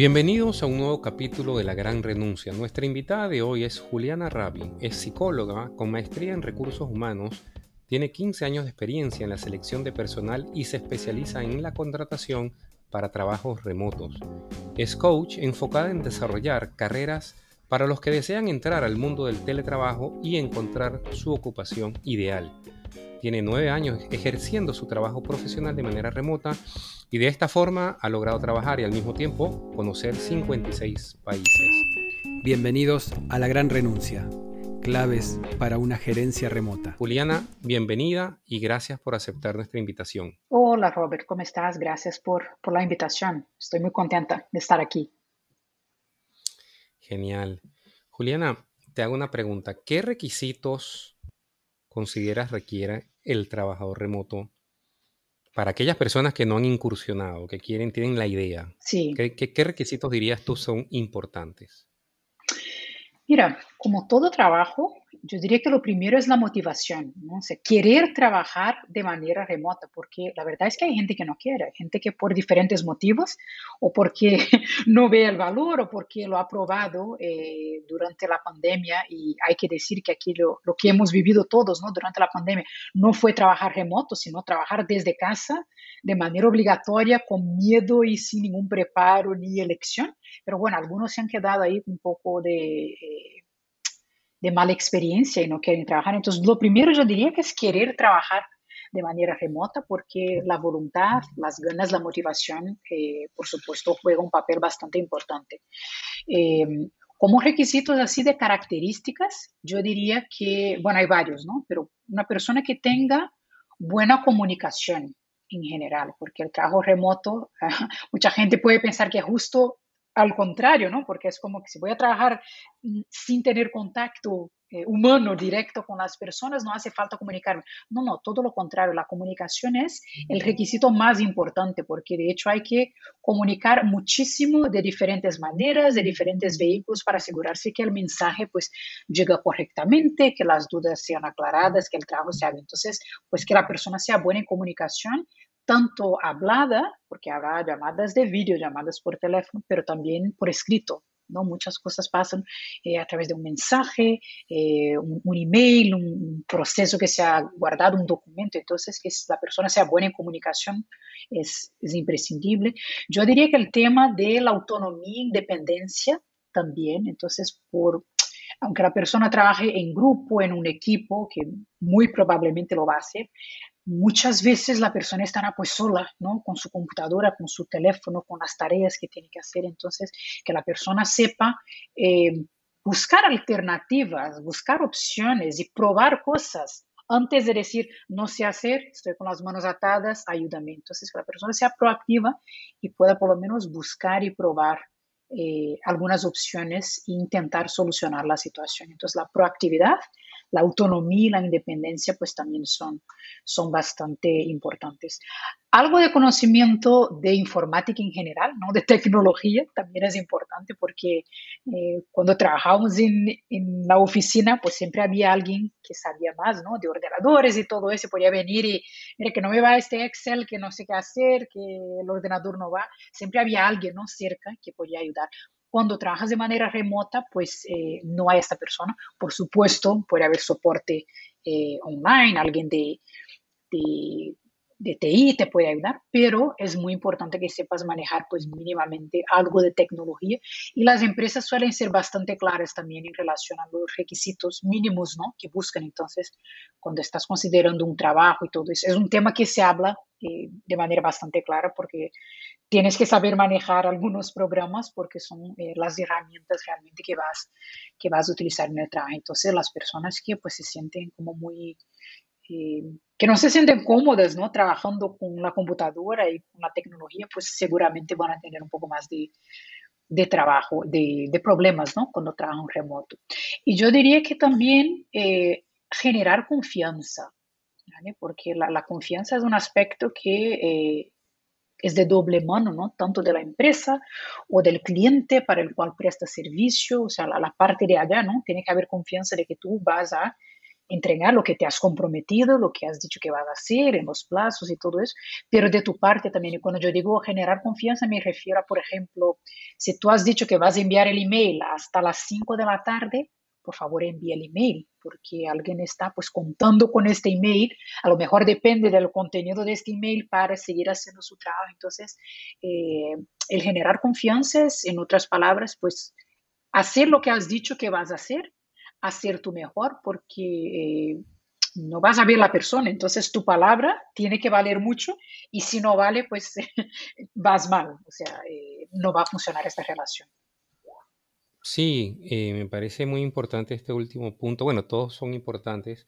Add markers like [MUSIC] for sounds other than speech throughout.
Bienvenidos a un nuevo capítulo de La Gran Renuncia. Nuestra invitada de hoy es Juliana Rabi. Es psicóloga con maestría en recursos humanos, tiene 15 años de experiencia en la selección de personal y se especializa en la contratación para trabajos remotos. Es coach enfocada en desarrollar carreras para los que desean entrar al mundo del teletrabajo y encontrar su ocupación ideal. Tiene nueve años ejerciendo su trabajo profesional de manera remota y de esta forma ha logrado trabajar y al mismo tiempo conocer 56 países. Bienvenidos a La Gran Renuncia, claves para una gerencia remota. Juliana, bienvenida y gracias por aceptar nuestra invitación. Hola Robert, ¿cómo estás? Gracias por, por la invitación. Estoy muy contenta de estar aquí. Genial. Juliana, te hago una pregunta. ¿Qué requisitos consideras requiere el trabajador remoto para aquellas personas que no han incursionado, que quieren, tienen la idea? Sí. ¿Qué, requisitos dirías tú son importantes? Mira, como todo trabajo, yo diría que lo primero es la motivación, ¿no? O sea, querer trabajar de manera remota, porque la verdad es que hay gente que no quiere, gente que por diferentes motivos, o porque [LAUGHS] no ve el valor, o porque lo ha probado eh, durante la pandemia, y hay que decir que aquí lo, lo, que hemos vivido todos, ¿no? Durante la pandemia, no fue trabajar remoto, sino trabajar desde casa de manera obligatoria, con miedo y sin ningún preparo ni elección. Pero bueno, algunos se han quedado ahí un poco de... Eh, de mala experiencia y no quieren trabajar. Entonces, lo primero yo diría que es querer trabajar de manera remota porque la voluntad, las ganas, la motivación, eh, por supuesto, juega un papel bastante importante. Eh, como requisitos así de características, yo diría que, bueno, hay varios, ¿no? Pero una persona que tenga buena comunicación en general, porque el trabajo remoto, [LAUGHS] mucha gente puede pensar que es justo al contrario, ¿no? Porque es como que si voy a trabajar mm, sin tener contacto eh, humano directo con las personas, no hace falta comunicarme. No, no, todo lo contrario, la comunicación es el requisito más importante porque de hecho hay que comunicar muchísimo de diferentes maneras, de diferentes vehículos para asegurarse que el mensaje pues llega correctamente, que las dudas sean aclaradas, que el trabajo se haga. Entonces, pues que la persona sea buena en comunicación, tanto hablada, porque habrá llamadas de vídeo, llamadas por teléfono, pero también por escrito. ¿no? Muchas cosas pasan eh, a través de un mensaje, eh, un, email, un, proceso que se ha guardado, un documento. Entonces, que la persona sea buena en comunicación es, es imprescindible. Yo diría que el tema de la autonomía independencia también, entonces, por, aunque la persona trabaje en grupo, en un equipo, que muy probablemente lo va a hacer, muchas veces la persona estará pues sola, ¿no? Con su computadora, con su teléfono, con las tareas que tiene que hacer. Entonces, que la persona sepa eh, buscar alternativas, buscar opciones y probar cosas antes de decir, no sé hacer, estoy con las manos atadas, ayúdame. Entonces, que la persona sea proactiva y pueda por lo menos buscar y probar eh, algunas opciones e intentar solucionar la situación. Entonces, la proactividad la autonomía y la independencia pues también son, son bastante importantes. Algo de conocimiento de informática en general, ¿no? de tecnología, también es importante porque eh, cuando trabajábamos en, en, la oficina, pues siempre había alguien que sabía más ¿no? de ordenadores y todo eso, podía venir y, mire, que no me va este Excel, que no sé qué hacer, que el ordenador no va, siempre había alguien ¿no? cerca que podía ayudar. Cuando trabajas de manera remota, pues eh, no hay esta persona. Por supuesto, puede haber soporte eh, online, alguien de, de, de, TI te puede ayudar, pero es muy importante que sepas manejar pues mínimamente algo de tecnología y las empresas suelen ser bastante claras también en relación a los requisitos mínimos ¿no? que buscan. Entonces, cuando estás considerando un trabajo y todo eso, es un tema que se habla eh, de manera bastante clara porque tienes que saber manejar algunos programas porque son eh, las herramientas realmente que vas, que vas a utilizar en el trabajo. Entonces, las personas que pues se sienten como muy, eh, que no se sienten cómodas, ¿no? Trabajando con la computadora y con la tecnología, pues seguramente van a tener un poco más de, de trabajo, de, de, problemas, ¿no? Cuando trabajan remoto. Y yo diría que también eh, generar confianza, ¿vale? Porque la, la, confianza es un aspecto que es de doble mano, ¿no? Tanto de la empresa o del cliente para el cual presta servicio, o sea, la, la, parte de allá, ¿no? Tiene que haber confianza de que tú vas a entregar lo que te has comprometido, lo que has dicho que vas a hacer en los plazos y todo eso, pero de tu parte también. Y cuando yo digo generar confianza, me refiero a, por ejemplo, si tú has dicho que vas a enviar el email hasta las 5 de la tarde, por favor envíe el email, porque alguien está pues contando con este email, a lo mejor depende del contenido de este email para seguir haciendo su trabajo. Entonces, eh, el generar confianza es, en otras palabras, pues hacer lo que has dicho que vas a hacer, hacer tu mejor, porque eh, no vas a ver la persona, entonces tu palabra tiene que valer mucho y si no vale, pues [LAUGHS] vas mal, o sea, eh, no va a funcionar esta relación. Sí, eh, me parece muy importante este último punto. Bueno, todos son importantes,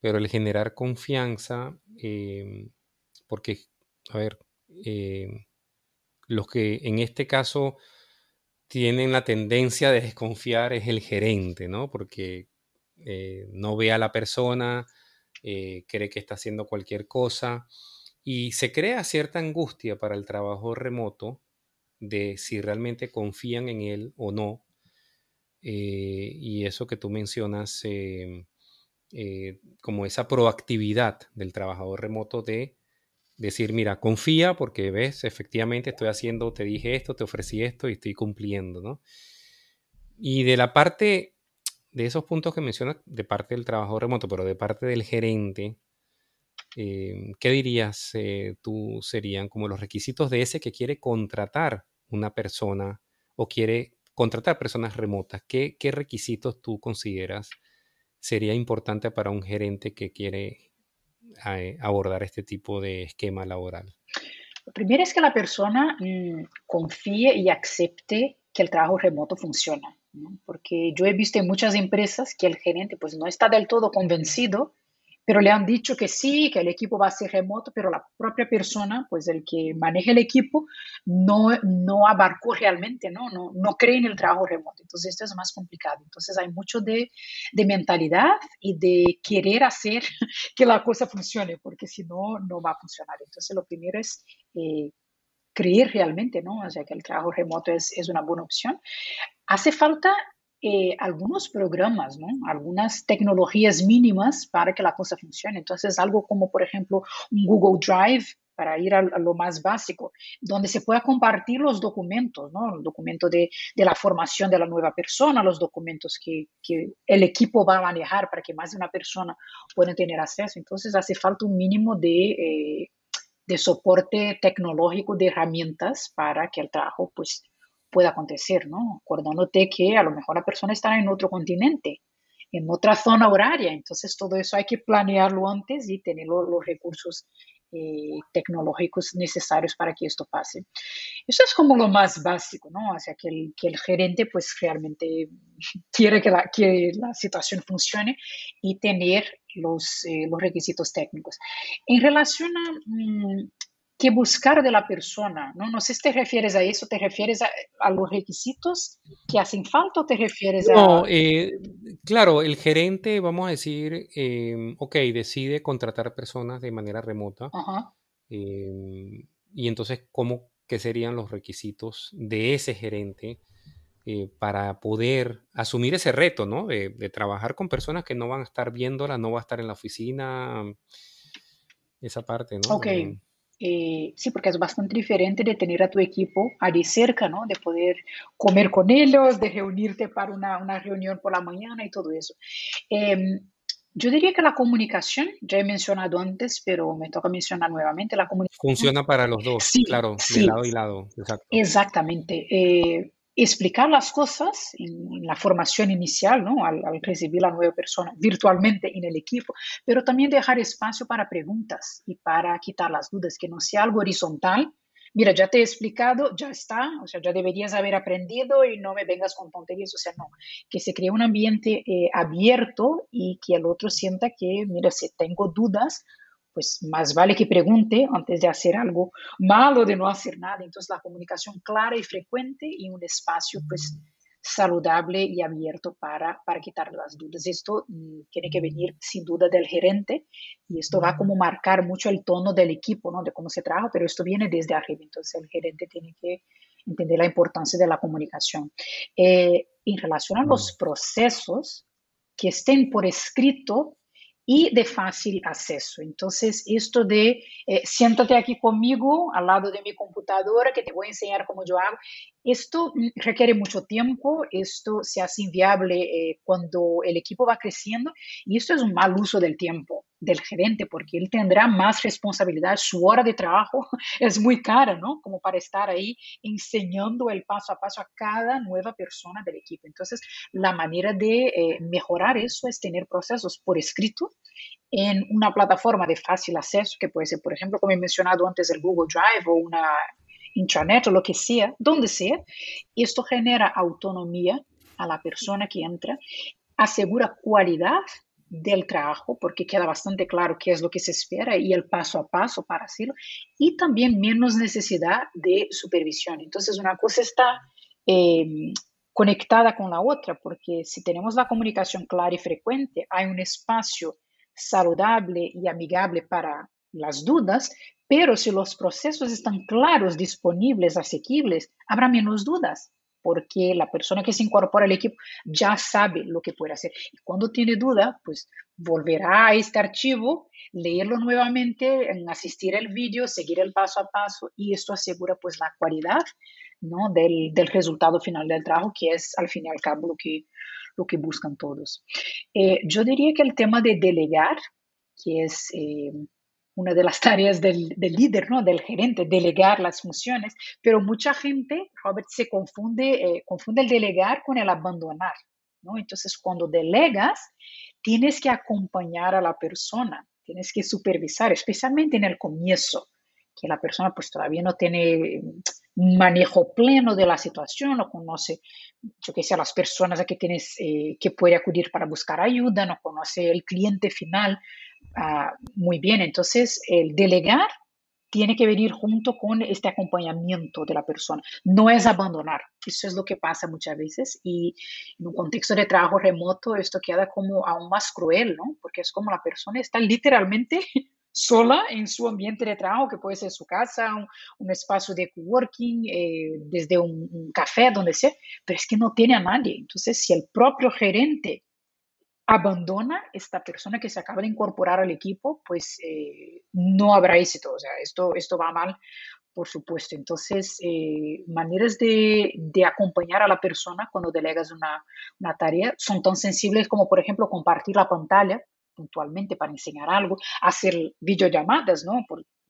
pero el generar confianza, em, porque, a ver, em, los que en este caso tienen la tendencia de desconfiar es el gerente, ¿no? Porque eh, no ve a la persona, eh, cree que está haciendo cualquier cosa y se crea cierta angustia para el trabajo remoto de si realmente confían en él o no eh, y eso que tú mencionas, em, eh, como esa proactividad del trabajador remoto de decir, mira, confía porque ves, efectivamente estoy haciendo, te dije esto, te ofrecí esto y estoy cumpliendo, ¿no? Y de la parte, de esos puntos que mencionas, de parte del trabajador remoto, pero de parte del gerente, em, ¿qué dirías eh, tú serían como los requisitos de ese que quiere contratar una persona o quiere contratar personas remotas, ¿qué, requisitos tú consideras sería importante para un gerente que quiere eh, abordar este tipo de esquema laboral? Lo primero es que la persona mm, confíe y acepte que el trabajo remoto funciona, porque yo he visto en muchas empresas que el gerente pues no está del todo convencido pero le han dicho que sí, que el equipo va a ser remoto, pero la propia persona, pues el que maneja el equipo, no, no abarcó realmente, ¿no? ¿no? No cree en el trabajo remoto. Entonces esto es más complicado. Entonces hay mucho de, de mentalidad y de querer hacer [LAUGHS] que la cosa funcione, porque si no, no va a funcionar. Entonces lo primero es... Eh, creer realmente, ¿no? O sea, que el trabajo remoto es, es una buena opción. Hace falta eh, algunos programas, ¿no? algunas tecnologías mínimas para que la cosa funcione. Entonces, algo como, por ejemplo, un Google Drive, para ir a, lo más básico, donde se pueda compartir los documentos, ¿no? El documento de, de la formación de la nueva persona, los documentos que, que, el equipo va a manejar para que más de una persona pueda tener acceso. Entonces, hace falta un mínimo de, eh, de soporte tecnológico, de herramientas para que el trabajo, pues, puede acontecer, ¿no? Acordándote que a lo mejor la persona estará en otro continente, en otra zona horaria, entonces todo eso hay que planearlo antes y tener los, recursos eh, tecnológicos necesarios para que esto pase. Eso es como lo más básico, ¿no? O sea, que el, que el gerente pues realmente [LAUGHS] quiere que la, que la situación funcione y tener los, eh, los requisitos técnicos. En relación a, mm, que buscar de la persona. ¿no? no sé si te refieres a eso, te refieres a, los requisitos que hacen falta o te refieres a... No, eh, claro, el gerente, vamos a decir, em, ok, decide contratar personas de manera remota. Em, y entonces, ¿cómo qué serían los requisitos de ese gerente eh, para poder asumir ese reto, ¿no? De, trabajar con personas que no van a estar viéndola, no va a estar en la oficina, esa parte, ¿no? Ok. Eh, sí, porque es bastante diferente de tener a tu equipo allí cerca, ¿no? De poder comer con ellos, de reunirte para una, una reunión por la mañana y todo eso. Em, yo diría que la comunicación, ya he mencionado antes, pero me toca mencionar nuevamente, la comunicación. Funciona para los dos, sí, claro, de lado y lado. Exacto. Exactamente. Eh, explicar las cosas en, la formación inicial, ¿no? Al, recibir la nueva persona virtualmente en el equipo, pero también dejar espacio para preguntas y para quitar las dudas, que no sea algo horizontal. Mira, ya te he explicado, ya está, o sea, ya deberías haber aprendido y no me vengas con tonterías, o sea, no, que se cree un ambiente eh, abierto y que el otro sienta que, mira, si tengo dudas, pues más vale que pregunte antes de hacer algo malo, de no hacer nada. Entonces la comunicación clara y frecuente y un espacio pues saludable y abierto para, para quitar las dudas. Esto mm, tiene que venir sin duda del gerente y esto va como marcar mucho el tono del equipo, ¿no? De cómo se trabaja, pero esto viene desde arriba. Entonces el gerente tiene que entender la importancia de la comunicación. Eh, en relación a los procesos que estén por escrito, y de fácil acceso. Entonces, esto de eh, siéntate aquí conmigo al lado de mi computadora que te voy a enseñar cómo yo hago, esto requiere mucho tiempo, esto se hace inviable eh, cuando el equipo va creciendo y esto es un mal uso del tiempo del gerente porque él tendrá más responsabilidad, su hora de trabajo [LAUGHS] es muy cara, ¿no? Como para estar ahí enseñando el paso a paso a cada nueva persona del equipo. Entonces, la manera de eh, mejorar eso es tener procesos por escrito en una plataforma de fácil acceso, que puede ser, por ejemplo, como he mencionado antes, el Google Drive o una intranet o lo que sea, donde sea. Esto genera autonomía a la persona que entra, asegura cualidad del trabajo, porque queda bastante claro qué es lo que se espera y el paso a paso para hacerlo, y también menos necesidad de supervisión. Entonces, una cosa está eh, conectada con la otra, porque si tenemos la comunicación clara y frecuente, hay un espacio saludable y amigable para las dudas, pero si los procesos están claros, disponibles, asequibles, habrá menos dudas, porque la persona que se incorpora al equipo ya sabe lo que puede hacer. Y cuando tiene duda, pues volverá a este archivo, leerlo nuevamente, asistir al vídeo, seguir el paso a paso, y esto asegura pues la cualidad ¿no? del, del resultado final del trabajo, que es al fin y al cabo lo que, lo que buscan todos. Eh, yo diría que el tema de delegar, que es eh, una de las tareas del, líder, ¿no? del gerente, delegar las funciones, pero mucha gente, Robert, se confunde, eh, confunde el delegar con el abandonar. ¿no? Entonces, cuando delegas, tienes que acompañar a la persona, tienes que supervisar, especialmente en el comienzo, que la persona pues todavía no tiene manejo pleno de la situación, no conoce, yo que sé, las personas a que tienes eh, que puede acudir para buscar ayuda, no conoce el cliente final uh, muy bien. Entonces, el delegar tiene que venir junto con este acompañamiento de la persona. No es abandonar. Eso es lo que pasa muchas veces y en un contexto de trabajo remoto esto queda como aún más cruel, ¿no? Porque es como la persona está literalmente [LAUGHS] sola en su ambiente de trabajo, que puede ser su casa, un, espacio de coworking, eh, desde un, café, donde sea, pero es que no tiene a nadie. Entonces, si el propio gerente abandona esta persona que se acaba de incorporar al equipo, pues eh, no habrá éxito. O sea, esto, esto va mal, por supuesto. Entonces, eh, maneras de, de, acompañar a la persona cuando delegas una, una tarea son tan sensibles como, por ejemplo, compartir la pantalla puntualmente para enseñar algo, hacer videollamadas, ¿no?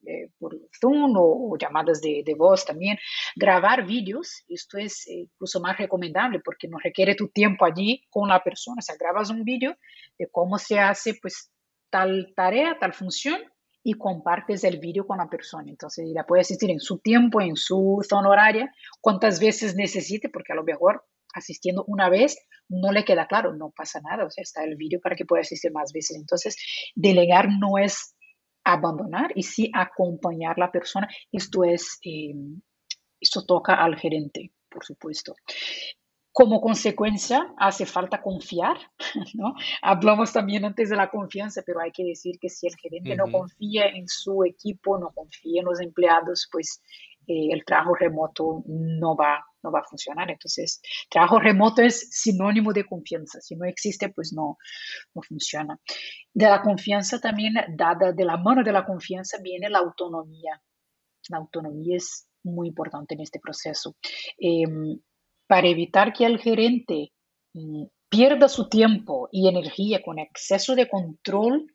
Eh, por Zoom o, llamadas de, de, voz también, grabar vídeos, esto es eh, incluso más recomendable porque no requiere tu tiempo allí con la persona, o sea, grabas un vídeo de cómo se hace pues tal tarea, tal función y compartes el vídeo con la persona. Entonces, la puede asistir en su tiempo, en su zona horaria, cuantas veces necesite, porque a lo mejor asistiendo una vez, no le queda claro, no pasa nada, o sea, está el vídeo para que pueda asistir más veces. Entonces, delegar no es abandonar y sí acompañar a la persona. Esto es, eh, esto toca al gerente, por supuesto. Como consecuencia, hace falta confiar, [LAUGHS] ¿no? Hablamos también antes de la confianza, pero hay que decir que si el gerente no confía en su equipo, no confía en los empleados, pues eh, el trabajo remoto no va, no va a funcionar. Entonces, trabajo remoto es sinónimo de confianza. Si no existe, pues no, no funciona. De la confianza también, dada de la mano de la confianza, viene la autonomía. La autonomía es muy importante en este proceso. Em, para evitar que el gerente mm, pierda su tiempo y energía con exceso de control,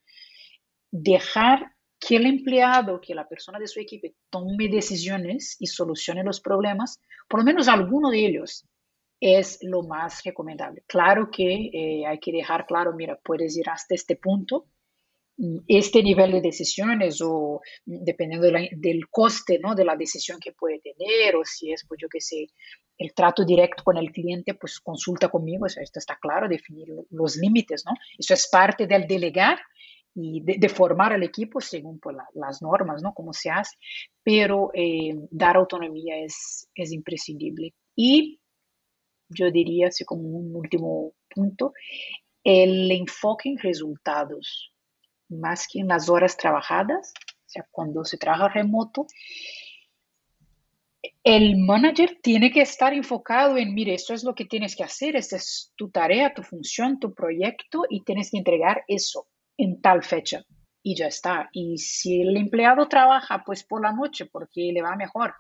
dejar que el empleado, que la persona de su equipo tome decisiones y solucione los problemas, por lo menos alguno de ellos, es lo más recomendable. Claro que eh, hay que dejar claro, mira, puedes ir hasta este punto, este nivel de decisiones o mm, dependiendo del coste ¿no? de la decisión que puede tener o si es, pues yo qué sé, el trato directo con el cliente, pues consulta conmigo, o esto está claro, definir los límites, ¿no? Eso es parte del delegar y de, formar el equipo según pues, las normas, ¿no? Cómo se hace, pero eh, dar autonomía es, es imprescindible. Y yo diría, así como un último punto, el enfoque en resultados, más que en las horas trabajadas, o sea, cuando se trabaja remoto, el manager tiene que estar enfocado en, mire, esto es lo que tienes que hacer, esta es tu tarea, tu función, tu proyecto y tienes que entregar eso en tal fecha y ya está. Y si el empleado trabaja, pues por la noche, porque le va mejor.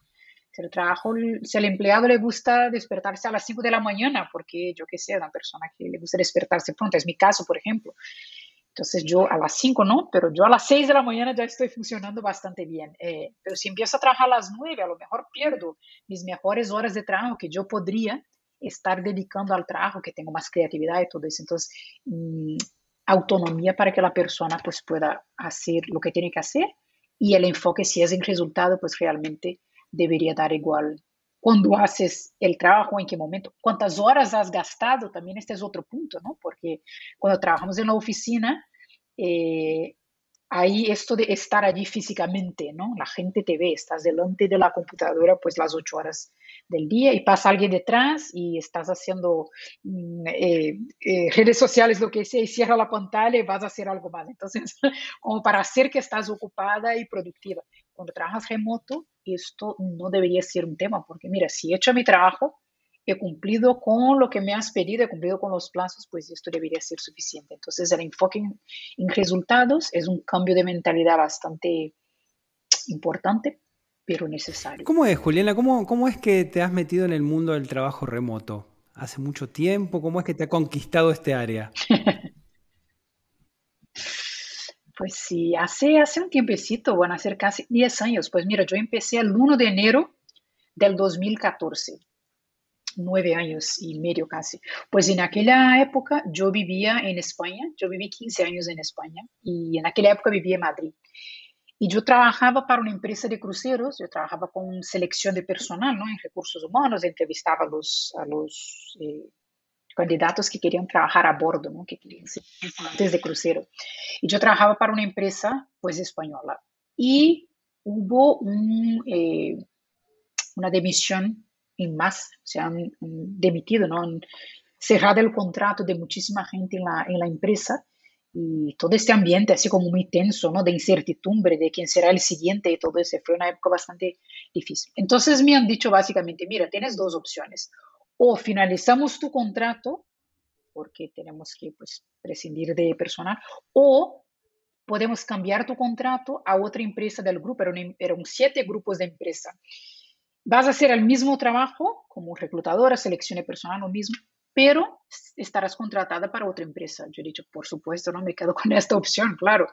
Si el, trabajo, si el empleado le gusta despertarse a las 5 de la mañana, porque yo que sé, una persona que le gusta despertarse pronto, es mi caso, por ejemplo. Entonces yo a las 5 no, pero yo a las 6 de la mañana ya estoy funcionando bastante bien. Eh, pero si empiezo a trabajar a las 9, a lo mejor pierdo mis mejores horas de trabajo que yo podría estar dedicando al trabajo, que tengo más creatividad y todo eso. Entonces, mm, autonomía para que la persona pues pueda hacer lo que tiene que hacer y el enfoque si es en resultado pues realmente debería dar igual cuando haces el trabajo, en qué momento, cuántas horas has gastado, también este es otro punto, ¿no? Porque cuando trabajamos en la oficina, eh, ahí esto de estar allí físicamente, ¿no? La gente te ve, estás delante de la computadora pues las ocho horas del día y pasa alguien detrás y estás haciendo mm, eh, eh, redes sociales, lo que sea, y cierra la pantalla y vas a hacer algo más. Entonces, [LAUGHS] como para hacer que estás ocupada y productiva. Cuando trabajas remoto, esto no debería ser un tema, porque mira, si he hecho mi trabajo, he cumplido con lo que me has pedido, he cumplido con los plazos, pues esto debería ser suficiente. Entonces, el enfoque en, resultados es un cambio de mentalidad bastante importante, pero necesario. ¿Cómo es, Juliana? ¿Cómo, ¿Cómo es que te has metido en el mundo del trabajo remoto? ¿Hace mucho tiempo? ¿Cómo es que te ha conquistado este área? [LAUGHS] Pues sí, hace, hace un tiempecito, van a ser casi 10 años. Pues mira, yo empecé el 1 de enero del 2014 nueve años y medio casi. Pues en aquella época yo vivía en España, yo viví 15 años en España y en aquella época vivía en Madrid. Y yo trabajaba para una empresa de cruceros, yo trabajaba con selección de personal, ¿no? En recursos humanos, entrevistaba a los, a los eh, candidatos que querían trabajar a bordo, ¿no? Que querían ser tripulantes de crucero. Y yo trabajaba para una empresa, pues, española. Y hubo eh, una demisión en más, se han demitido, ¿no? Han cerrado el contrato de muchísima gente en la, en la empresa y todo este ambiente así como muy tenso, ¿no? De incertidumbre de quién será el siguiente y todo eso. Fue una época bastante difícil. Entonces me han dicho básicamente, mira, tienes dos opciones. O finalizamos tu contrato, porque tenemos que pues, prescindir de personal, o podemos cambiar tu contrato a otra empresa del grupo. Eran, eran siete grupos de empresa. Vas a hacer el mismo trabajo como reclutadora, selección de personal, lo mismo, pero estarás contratada para otra empresa. Yo he dicho, por supuesto, no me quedo con esta opción, claro.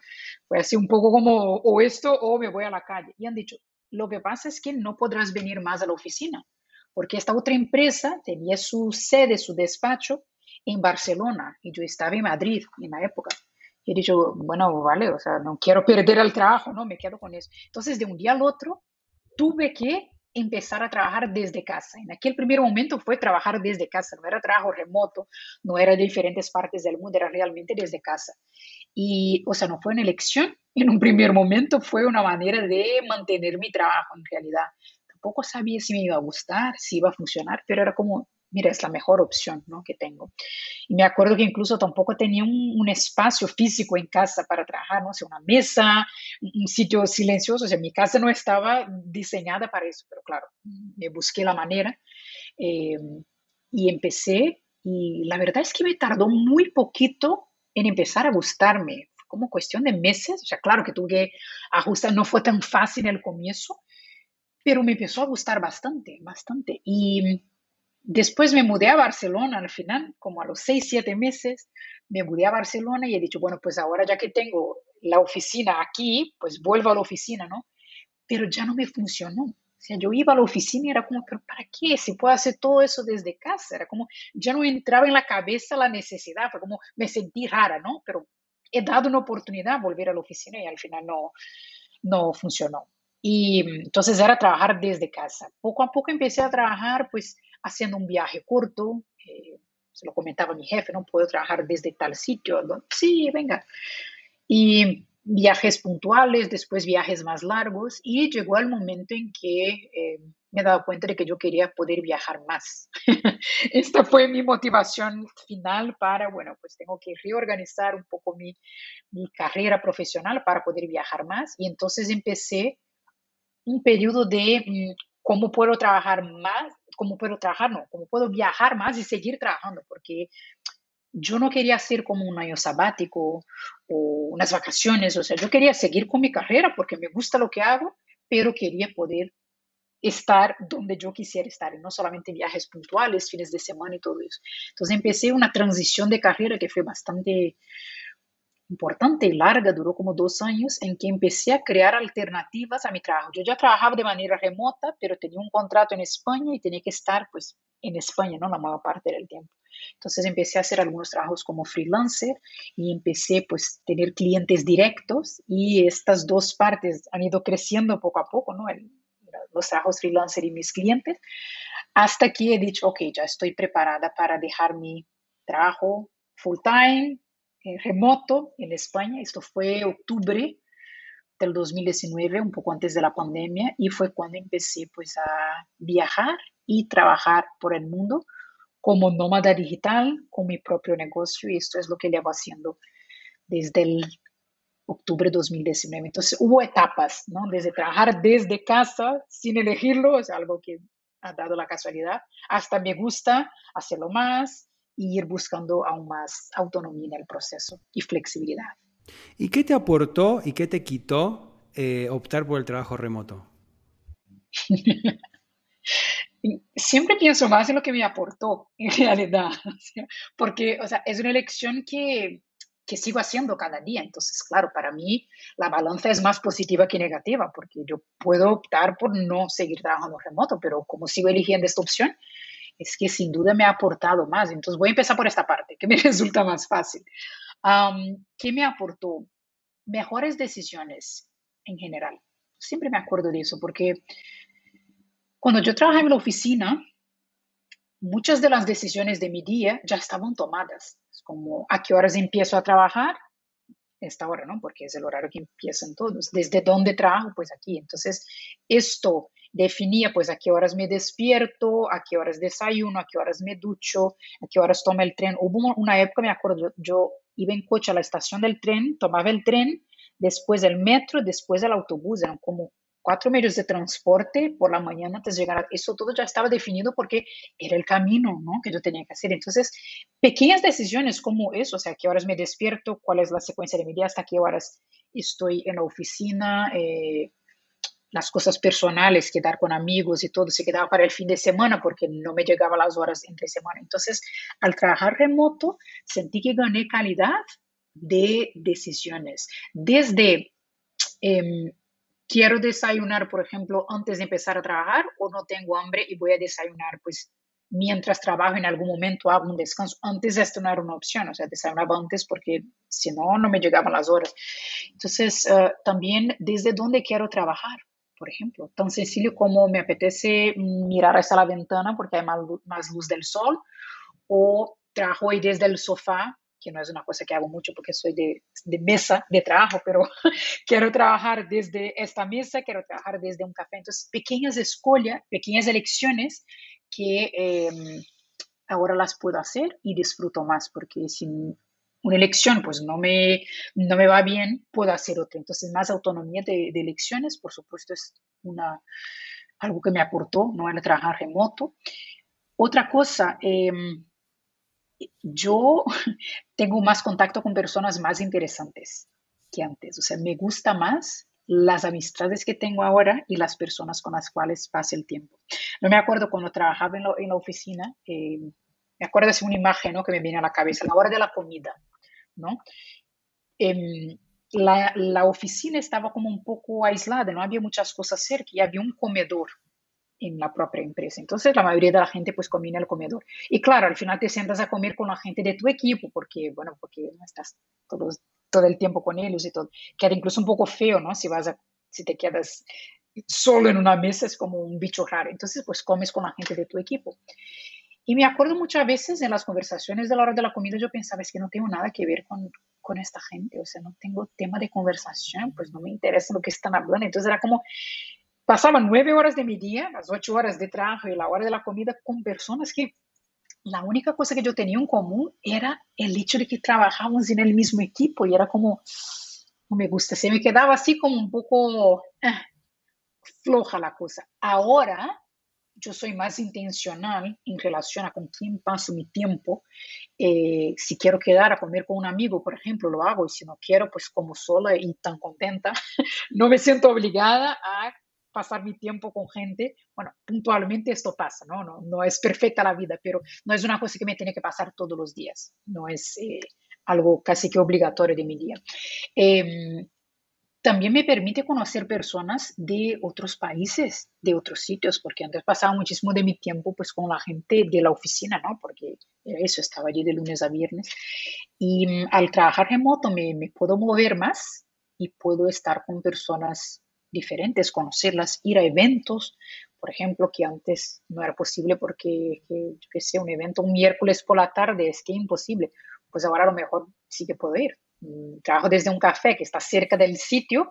Fue así un poco como o esto o me voy a la calle. Y han dicho, lo que pasa es que no podrás venir más a la oficina, porque esta otra empresa tenía su sede, su despacho en Barcelona y yo estaba en Madrid en la época. Y he dicho, bueno, vale, o sea, no quiero [LAUGHS] perder el trabajo, no, me quedo con eso. Entonces, de un día al otro, tuve que empezar a trabajar desde casa. En aquel primer momento fue trabajar desde casa, no era trabajo remoto, no era de diferentes partes del mundo, era realmente desde casa. Y, o sea, no fue una elección, [LAUGHS] en un primer momento fue una manera de mantener mi trabajo en realidad. Tampoco sabía si me iba a gustar, si iba a funcionar, pero era como, mira, es la mejor opción ¿no? que tengo. Y me acuerdo que incluso tampoco tenía un, espacio físico en casa para trabajar, ¿no? O una mesa, un sitio silencioso, o sea, mi casa no estaba diseñada para eso, pero claro, me busqué la manera eh, y empecé y la verdad es que me tardó muy poquito en empezar a gustarme, fue como cuestión de meses, o sea, claro que tuve que ajustar, no fue tan fácil el comienzo, pero me empezó a gustar bastante, bastante. Y Después me mudé a Barcelona al final, como a los seis, siete meses, me mudé a Barcelona y he dicho, bueno, pues ahora ya que tengo la oficina aquí, pues vuelvo a la oficina, ¿no? Pero ya no me funcionó. O sea, yo iba a la oficina y era como, pero ¿para qué? Si puedo hacer todo eso desde casa. Era como, ya no entraba en la cabeza la necesidad, fue como, me sentí rara, ¿no? Pero he dado una oportunidad a volver a la oficina y al final no, no funcionó. Y entonces era trabajar desde casa. Poco a poco empecé a trabajar, pues, haciendo un viaje corto. Eh, se lo comentaba mi jefe, no puedo trabajar desde tal sitio. Sí, venga. Y viajes puntuales, después viajes más largos. Y llegó el momento en que eh, me dado cuenta de que yo quería poder viajar más. [LAUGHS] Esta fue mi motivación final para, bueno, pues tengo que reorganizar un poco mi, mi carrera profesional para poder viajar más. Y entonces empecé un periodo de mm, cómo puedo trabajar más, cómo puedo trabajar, no, cómo puedo viajar más y seguir trabajando, porque yo no quería hacer como un año sabático o unas vacaciones, o sea, yo quería seguir con mi carrera porque me gusta lo que hago, pero quería poder estar donde yo quisiera estar, y no solamente viajes puntuales, fines de semana y todo eso. Entonces empecé una transición de carrera que fue bastante importante y larga, duró como dos años, en que empecé a crear alternativas a mi trabajo. Yo ya trabajaba de manera remota, pero tenía un contrato en España y tenía que estar pues en España, ¿no? La mayor parte del tiempo. Entonces empecé a hacer algunos trabajos como freelancer y empecé pues a tener clientes directos y estas dos partes han ido creciendo poco a poco, ¿no? los trabajos freelancer y mis clientes, hasta que he dicho, ok, ya estoy preparada para dejar mi trabajo full time, eh, remoto en España. Esto fue octubre del 2019, un poco antes de la pandemia, y fue cuando empecé pues a viajar y trabajar por el mundo como nómada digital, con mi propio negocio, y esto es lo que llevo haciendo desde el octubre de 2019. Entonces hubo etapas, ¿no? Desde trabajar desde casa sin elegirlo, es algo que ha dado la casualidad, hasta me gusta hacerlo más y ir buscando aún más autonomía en el proceso y flexibilidad. ¿Y qué te aportó y qué te quitó eh, optar por el trabajo remoto? [LAUGHS] Siempre pienso más en lo que me aportó, en realidad, [LAUGHS] porque o sea, es una elección que que sigo haciendo cada día. Entonces, claro, para mí la balanza es más positiva que negativa, porque yo puedo optar por no seguir trabajando remoto, pero como sigo eligiendo esta opción, es que sin duda me ha aportado más. Entonces, voy a empezar por esta parte, que me [LAUGHS] resulta más fácil. ¿Qué me aportó? Mejores decisiones en general. Siempre me acuerdo de eso, porque cuando yo trabajaba en la oficina, muchas de las decisiones de mi día ya estaban tomadas como a qué horas empiezo a trabajar, esta hora, ¿no? Porque es el horario que empiezan todos. ¿Desde dónde trabajo? Pues aquí. Entonces, esto definía pues a qué horas me despierto, a qué horas desayuno, a qué horas me ducho, a qué horas tomo el tren. Hubo una época, me acuerdo, yo, iba en coche a la estación del tren, tomaba el tren, después el metro, después el autobús, eran como cuatro medios de transporte por la mañana antes de llegar. Eso todo ya estaba definido porque era el camino ¿no? que yo tenía que hacer. Entonces, pequeñas decisiones como eso, o sea, qué horas me despierto, cuál es la secuencia de mi día, hasta qué horas estoy en la oficina, eh, las cosas personales, quedar con amigos y todo se quedaba para el fin de semana porque no me llegaban las horas entre semana. Entonces, al trabajar remoto, sentí que gané calidad de decisiones, desde... Eh, quiero desayunar, por ejemplo, antes de empezar a trabajar o no tengo hambre y voy a desayunar, pues mientras trabajo en algún momento hago un descanso. Antes esto no era una opción, o sea, desayunaba antes porque si no, no me llegaban las horas. Entonces, eh, también desde dónde quiero trabajar, por ejemplo, tan sencillo como me apetece mirar hacia la ventana porque hay más, luz del sol o trabajo ahí desde el sofá que no es una cosa que hago mucho porque soy de, de mesa de trabajo, pero [LAUGHS] quiero trabajar desde esta mesa, quiero trabajar desde un café. Entonces, pequeñas escollas, pequeñas elecciones que em, ahora las puedo hacer y disfruto más, porque sin una elección pues no me, no me va bien, puedo hacer otra. Entonces, más autonomía de, elecciones, por supuesto, es una, algo que me aportó, ¿no? El trabajar remoto. Otra cosa, eh, yo [LAUGHS] tengo más contacto con personas más interesantes que antes. O sea, me gusta más las amistades que tengo ahora y las personas con las cuales pasa el tiempo. No me acuerdo cuando trabajaba en, la oficina, eh, me acuerdo de una imagen ¿no? que me viene a la cabeza, la hora de la comida, ¿no? Em, la, la, oficina estaba como un poco aislada, no había muchas cosas cerca y había un comedor en la propia empresa. Entonces, la mayoría de la gente pues comía en el comedor. Y claro, al final te sientas a comer con la gente de tu equipo porque, bueno, porque estás todo, el tiempo con ellos y todo. Queda incluso un poco feo, ¿no? Si vas si te quedas solo en una mesa es como un bicho raro. Entonces, pues comes con la gente de tu equipo. Y me acuerdo muchas veces en las conversaciones de la hora de la comida, yo pensaba, es que no tengo nada que ver con, con esta gente, o sea, no tengo tema de conversación, pues no me interesa lo que están hablando. Entonces era como, pasaba nueve horas de mi día, las ocho horas de trabajo y la hora de la comida con personas que la única cosa que yo tenía en común era el hecho de que trabajábamos en el mismo equipo y era como, no me gusta, se me quedaba así como un poco eh, floja la cosa. Ahora yo soy más intencional en relación a con quién paso mi tiempo. Eh, si quiero quedar a comer con un amigo, por ejemplo, lo hago, y si no quiero, pues como sola y tan contenta, [LAUGHS] no me siento obligada a pasar mi tiempo con gente. Bueno, puntualmente esto pasa, ¿no? No, no es perfecta la vida, pero no es una cosa que me tiene que pasar todos los días, no es eh, algo casi que obligatorio de mi día. Eh, también me permite conocer personas de otros países, de otros sitios, porque antes pasaba muchísimo de mi tiempo pues con la gente de la oficina, ¿no? Porque eso, estaba allí de lunes a viernes. Y mm, al trabajar remoto me, me, puedo mover más y puedo estar con personas diferentes, conocerlas, ir a eventos, por ejemplo, que antes no era posible porque, que, yo qué sé, un evento un miércoles por la tarde es que imposible. Pues ahora a lo mejor sí que puedo ir trabajo desde un café que está cerca del sitio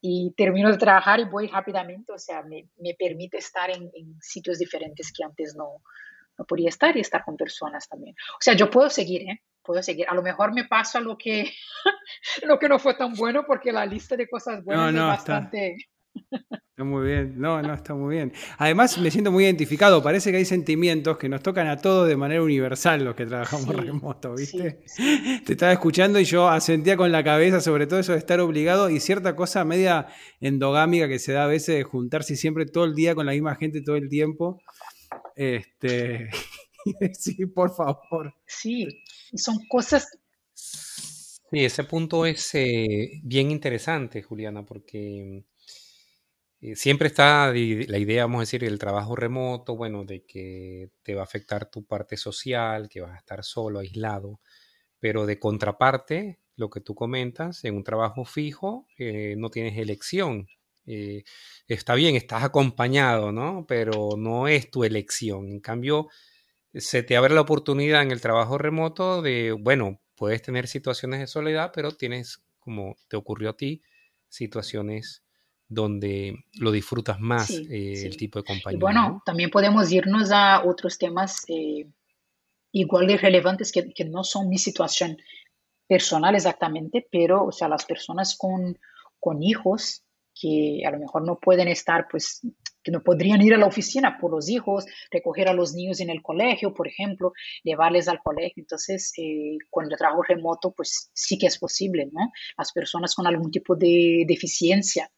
y termino de trabajar y voy rápidamente, o sea, me, me permite estar en, en, sitios diferentes que antes no, no podía estar y estar con personas también. O sea, yo puedo seguir, ¿eh? Puedo seguir. A lo mejor me paso a lo que, [LAUGHS] lo que no fue tan bueno porque la lista de cosas buenas no, no, es bastante... Está muy bien, no, no, está muy bien. Además, me siento muy identificado. Parece que hay sentimientos que nos tocan a todos de manera universal los que trabajamos remoto, ¿viste? Te estaba escuchando y yo asentía con la cabeza sobre todo eso de estar obligado y cierta cosa media endogámica que se da a veces de juntarse siempre todo el día con la misma gente todo el tiempo. Este, [LAUGHS] sí, por favor. Sí, son cosas Sí, ese punto es eh, bien interesante, Juliana, porque eh, siempre está la idea, vamos a decir, del trabajo remoto, bueno, de que te va a afectar tu parte social, que vas a estar solo, aislado, pero de contraparte, lo que tú comentas, en un trabajo fijo eh, no tienes elección. Eh, está bien, estás acompañado, ¿no? Pero no es tu elección. En cambio, se te abre la oportunidad en el trabajo remoto de, bueno, puedes tener situaciones de soledad, pero tienes, como te ocurrió a ti, situaciones donde lo disfrutas más eh, el tipo de compañía. Y bueno, también podemos irnos a otros temas eh, igual de relevantes que, que, no son mi situación personal exactamente, pero, o sea, las personas con, con hijos que a lo mejor no pueden estar, pues, que no podrían ir a la oficina por los hijos, recoger a los niños en el colegio, por ejemplo, llevarles al colegio. Entonces, eh, con el trabajo remoto, pues sí que es posible, ¿no? Las personas con algún tipo de deficiencia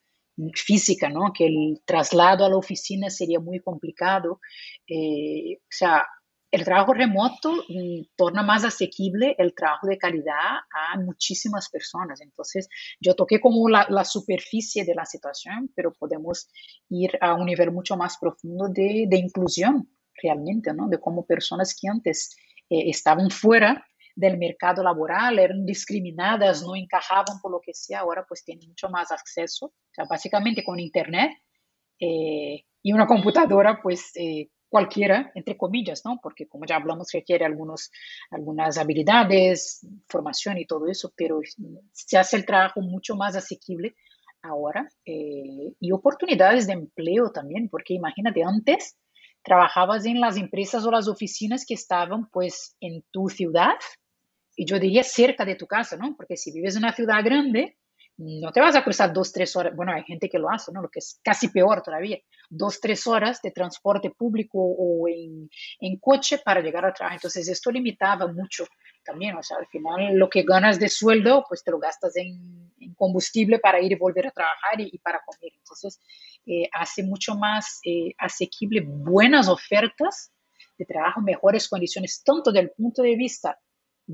física, ¿no? Que el traslado a la oficina sería muy complicado. Eh, o sea, el trabajo remoto mm, torna más asequible el trabajo de calidad a muchísimas personas. Entonces, yo toqué como la, la, superficie de la situación, pero podemos ir a un nivel mucho más profundo de, de inclusión realmente, ¿no? De cómo personas que antes eh, estaban fuera del mercado laboral, eran discriminadas, no encajaban por lo que sea, ahora pues tienen mucho más acceso, o sea, básicamente con Internet eh, y una computadora, pues eh, cualquiera, entre comillas, ¿no? Porque como ya hablamos, requiere algunos, algunas habilidades, formación y todo eso, pero se hace el trabajo mucho más asequible ahora eh, y oportunidades de empleo también, porque imagínate, antes trabajabas en las empresas o las oficinas que estaban pues en tu ciudad y yo diría cerca de tu casa, ¿no? Porque si vives en una ciudad grande, no te vas a cruzar dos, tres horas, bueno, hay gente que lo hace, ¿no? Lo que es casi peor todavía, dos, tres horas de transporte público o en, en coche para llegar al trabajo. Entonces, esto limitaba mucho también, o sea, al final lo que ganas de sueldo, pues te lo gastas en, en combustible para ir y volver a trabajar y, y para comer. Entonces, eh, hace mucho más eh, asequible buenas ofertas de trabajo, mejores condiciones, tanto del punto de vista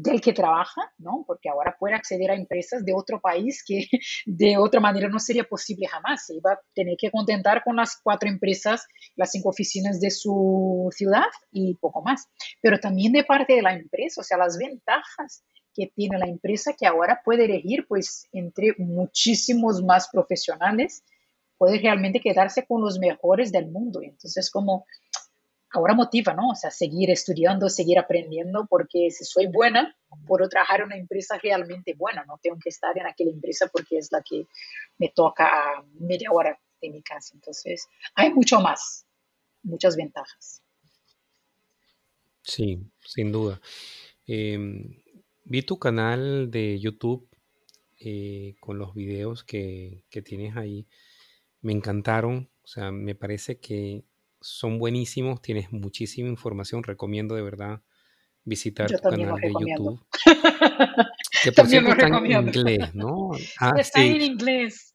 del que trabaja, ¿no? Porque ahora puede acceder a empresas de otro país que [LAUGHS] de otra manera no sería posible jamás. Se iba a tener que contentar con las cuatro empresas, las cinco oficinas de su ciudad y poco más. Pero también de parte de la empresa, o sea, las ventajas que tiene la empresa que ahora puede elegir pues entre muchísimos más profesionales, puede realmente quedarse con los mejores del mundo. Entonces, como ahora motiva, ¿no? O sea, seguir estudiando, seguir aprendiendo, porque si soy buena, puedo trabajar en una empresa realmente buena, no tengo que estar en aquella empresa porque es la que me toca a media hora de mi casa. Entonces, hay mucho más, muchas ventajas. Sí, sin duda. Eh, vi tu canal de YouTube eh, con los videos que, que tienes ahí. Me encantaron. O sea, me parece que son buenísimos, tienes muchísima información, recomiendo de verdad visitar tu canal de YouTube. [LAUGHS] Que por cierto está [LAUGHS] en inglés, ¿no? Ah, está en inglés.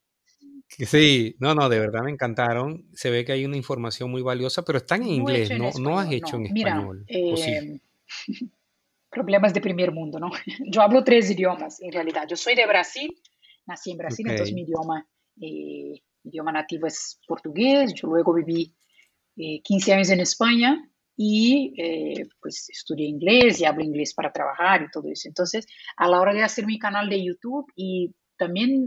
Sí, no, no, de verdad me encantaron. Se ve que hay una información muy valiosa, pero están en inglés, no, no has hecho en español. Eh, [LAUGHS] problemas de primer mundo, ¿no? Yo hablo tres idiomas, en realidad. Yo soy de Brasil, nací en Brasil, entonces mi idioma, eh, idioma nativo es portugués. Yo luego viví 15 eh, años en España y pues estudié inglés y hablo inglés para trabajar y todo eso. Entonces, a la hora de hacer mi canal de YouTube y también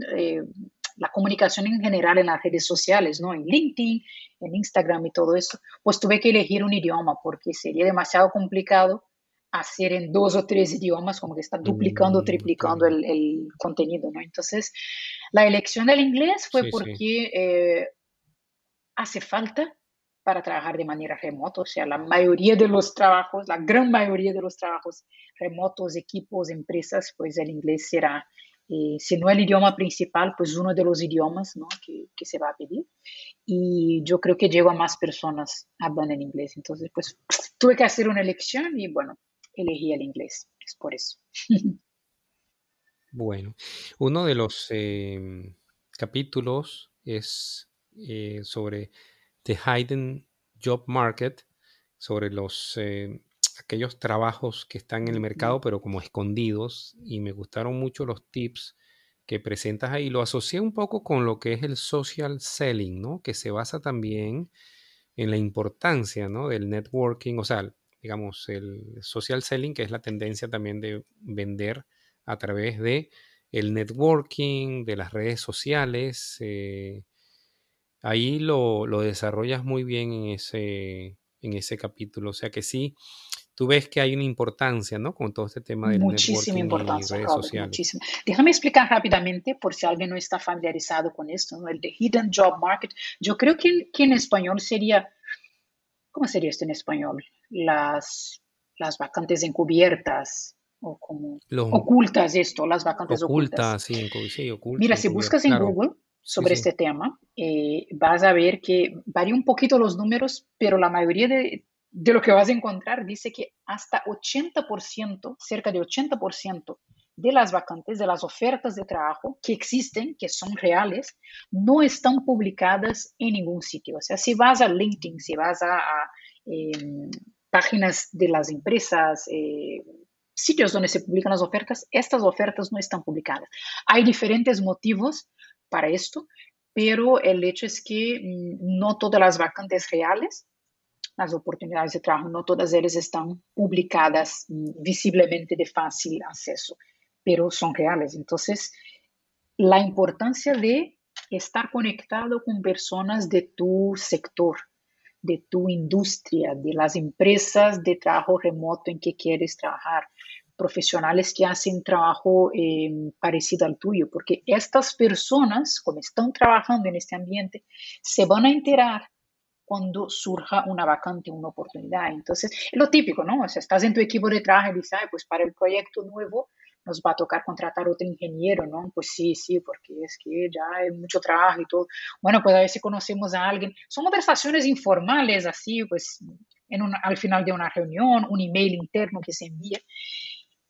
la comunicación en general en las redes sociales, ¿no? En LinkedIn, en Instagram y todo eso, pues tuve que elegir un idioma porque sería demasiado complicado hacer en dos o tres idiomas, como que está duplicando, mm, triplicando el, contenido, ¿no? Entonces, la elección del inglés fue porque eh, hace falta para trabajar de manera remota, o sea, la mayoría de los trabajos, la gran mayoría de los trabajos remotos, equipos, empresas, pues el inglés será eh, si no el idioma principal, pues uno de los idiomas ¿no? que, se va a pedir. Y yo creo que llego a más personas hablando en inglés. Entonces, pues tuve que hacer una elección y bueno, elegí el inglés. Es por eso. [LAUGHS] Bueno, uno de los em, capítulos es eh, sobre The Hidden Job Market, sobre los em, aquellos trabajos que están en el mercado, pero como escondidos, y me gustaron mucho los tips que presentas ahí. Lo asocié un poco con lo que es el social selling, ¿no? Que se basa también en la importancia, ¿no? Del networking, o sea, digamos, el social selling, que es la tendencia también de vender a través de el networking, de las redes sociales. Eh, ahí lo, lo, desarrollas muy bien en ese, en ese capítulo. O sea que sí, tú ves que hay una importancia, ¿no? Con todo este tema de muchísima importancia, y redes sociales. Muchísima. Déjame explicar rápidamente, por si alguien no está familiarizado con esto, ¿no? El de Hidden Job Market. Yo creo que, que en español sería, ¿cómo sería esto en español? Las, las vacantes encubiertas o como ocultas esto, las vacantes ocultas. Sí, sí, ocultas. Mira, si buscas en Google sobre este tema, eh, vas a ver que varía un poquito los números, pero la mayoría de, de lo que vas a encontrar dice que hasta 80%, cerca de 80% de las vacantes, de las ofertas de trabajo que existen, que son reales, no están publicadas en ningún sitio. O sea, si vas a LinkedIn, si vas a, em, páginas de las empresas, eh, sitios donde se publican las ofertas, estas ofertas no están publicadas. Hay diferentes motivos para esto, pero el hecho es que mm, no todas las vacantes reales las oportunidades de trabajo, no todas ellas están publicadas mm, visiblemente de fácil acceso, pero son reales. Entonces, la importancia de estar conectado con personas de tu sector, de tu industria, de las empresas de trabajo remoto en que quieres trabajar, profesionales que hacen trabajo eh, parecido al tuyo, porque estas personas, como están trabajando en este ambiente, se van a enterar cuando surja una vacante, una oportunidad. Entonces, es lo típico, ¿no? O sea, estás en tu equipo de trabajo y dices, pues para el proyecto nuevo nos va a tocar contratar otro ingeniero, ¿no? Pues sí, sí, porque es que ya hay mucho trabajo y todo. Bueno, pues a si conocemos a alguien. Son conversaciones informales, así, pues en al final de una reunión, un email interno que se envía.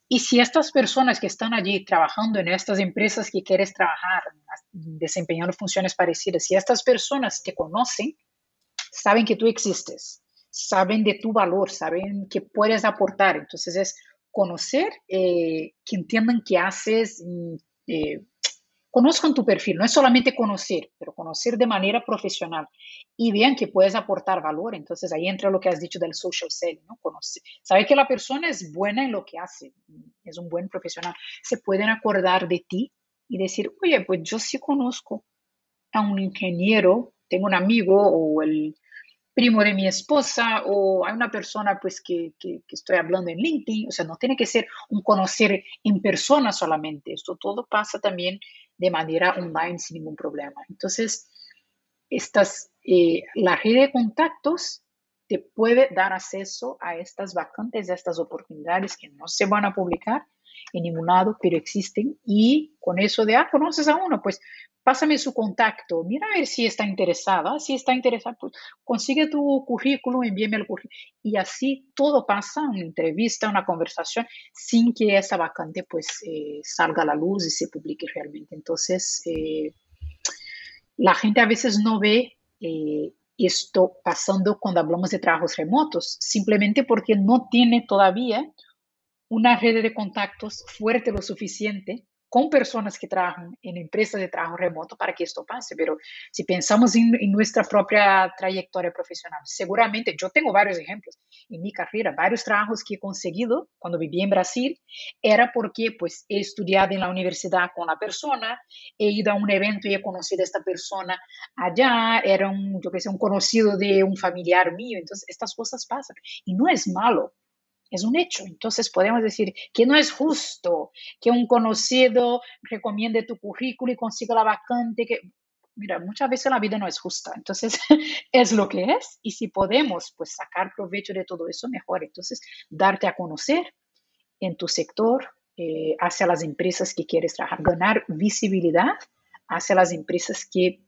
Y si estas personas que están allí trabajando en estas empresas que quieres trabajar, desempeñando funciones parecidas, si estas personas te conocen, saben que tú existes, saben de tu valor, saben que puedes aportar. Entonces es conocer, eh, que entiendan qué haces, eh, conozcan tu perfil, no es solamente conocer, pero conocer de manera profesional y vean que puedes aportar valor. Entonces ahí entra lo que has dicho del social selling, ¿no? Que la persona es buena en lo que hace, es un buen profesional. Se pueden acordar de ti y decir, oye, pues yo sí conozco a un ingeniero, tengo un amigo o el primo de mi esposa o hay una persona pues que, que, estoy hablando en LinkedIn, o sea, no tiene que ser un conocer en persona solamente, esto todo pasa también de manera online sin ningún problema. Entonces, estas, eh, la red de contactos te puede dar acceso a estas vacantes, a estas oportunidades que no se van a publicar en ningún lado, pero existen y con eso de, ah, conoces a uno, pues pásame su contacto, mira a ver si está interesada, si está interesada, pues consigue tu currículum, envíame el currículum. Y así todo pasa, una entrevista, una conversación, sin que esa vacante pues eh, salga a la luz y se publique realmente. Entonces, eh, la gente a veces no ve eh, esto pasando cuando hablamos de trabajos remotos, simplemente porque no tiene todavía una red de contactos fuerte lo suficiente con personas que trabajan en empresas de trabajo remoto para que esto pase. Pero si pensamos en, nuestra propia trayectoria profesional, seguramente yo tengo varios ejemplos en mi carrera, varios trabajos que he conseguido cuando viví en Brasil, era porque pues he estudiado en la universidad con la persona, he ido a un evento y he conocido a esta persona allá, era un, yo que sé, un conocido de un familiar mío, entonces estas cosas pasan y no es malo es un hecho. Entonces podemos decir que no es justo que un conocido recomiende tu currículo y consiga la vacante. Que, mira, muchas veces la vida no es justa. Entonces [LAUGHS] es lo que es y si podemos pues sacar provecho de todo eso, mejor. Entonces darte a conocer en tu sector eh, hacia las empresas que quieres trabajar, ganar visibilidad hacia las empresas que,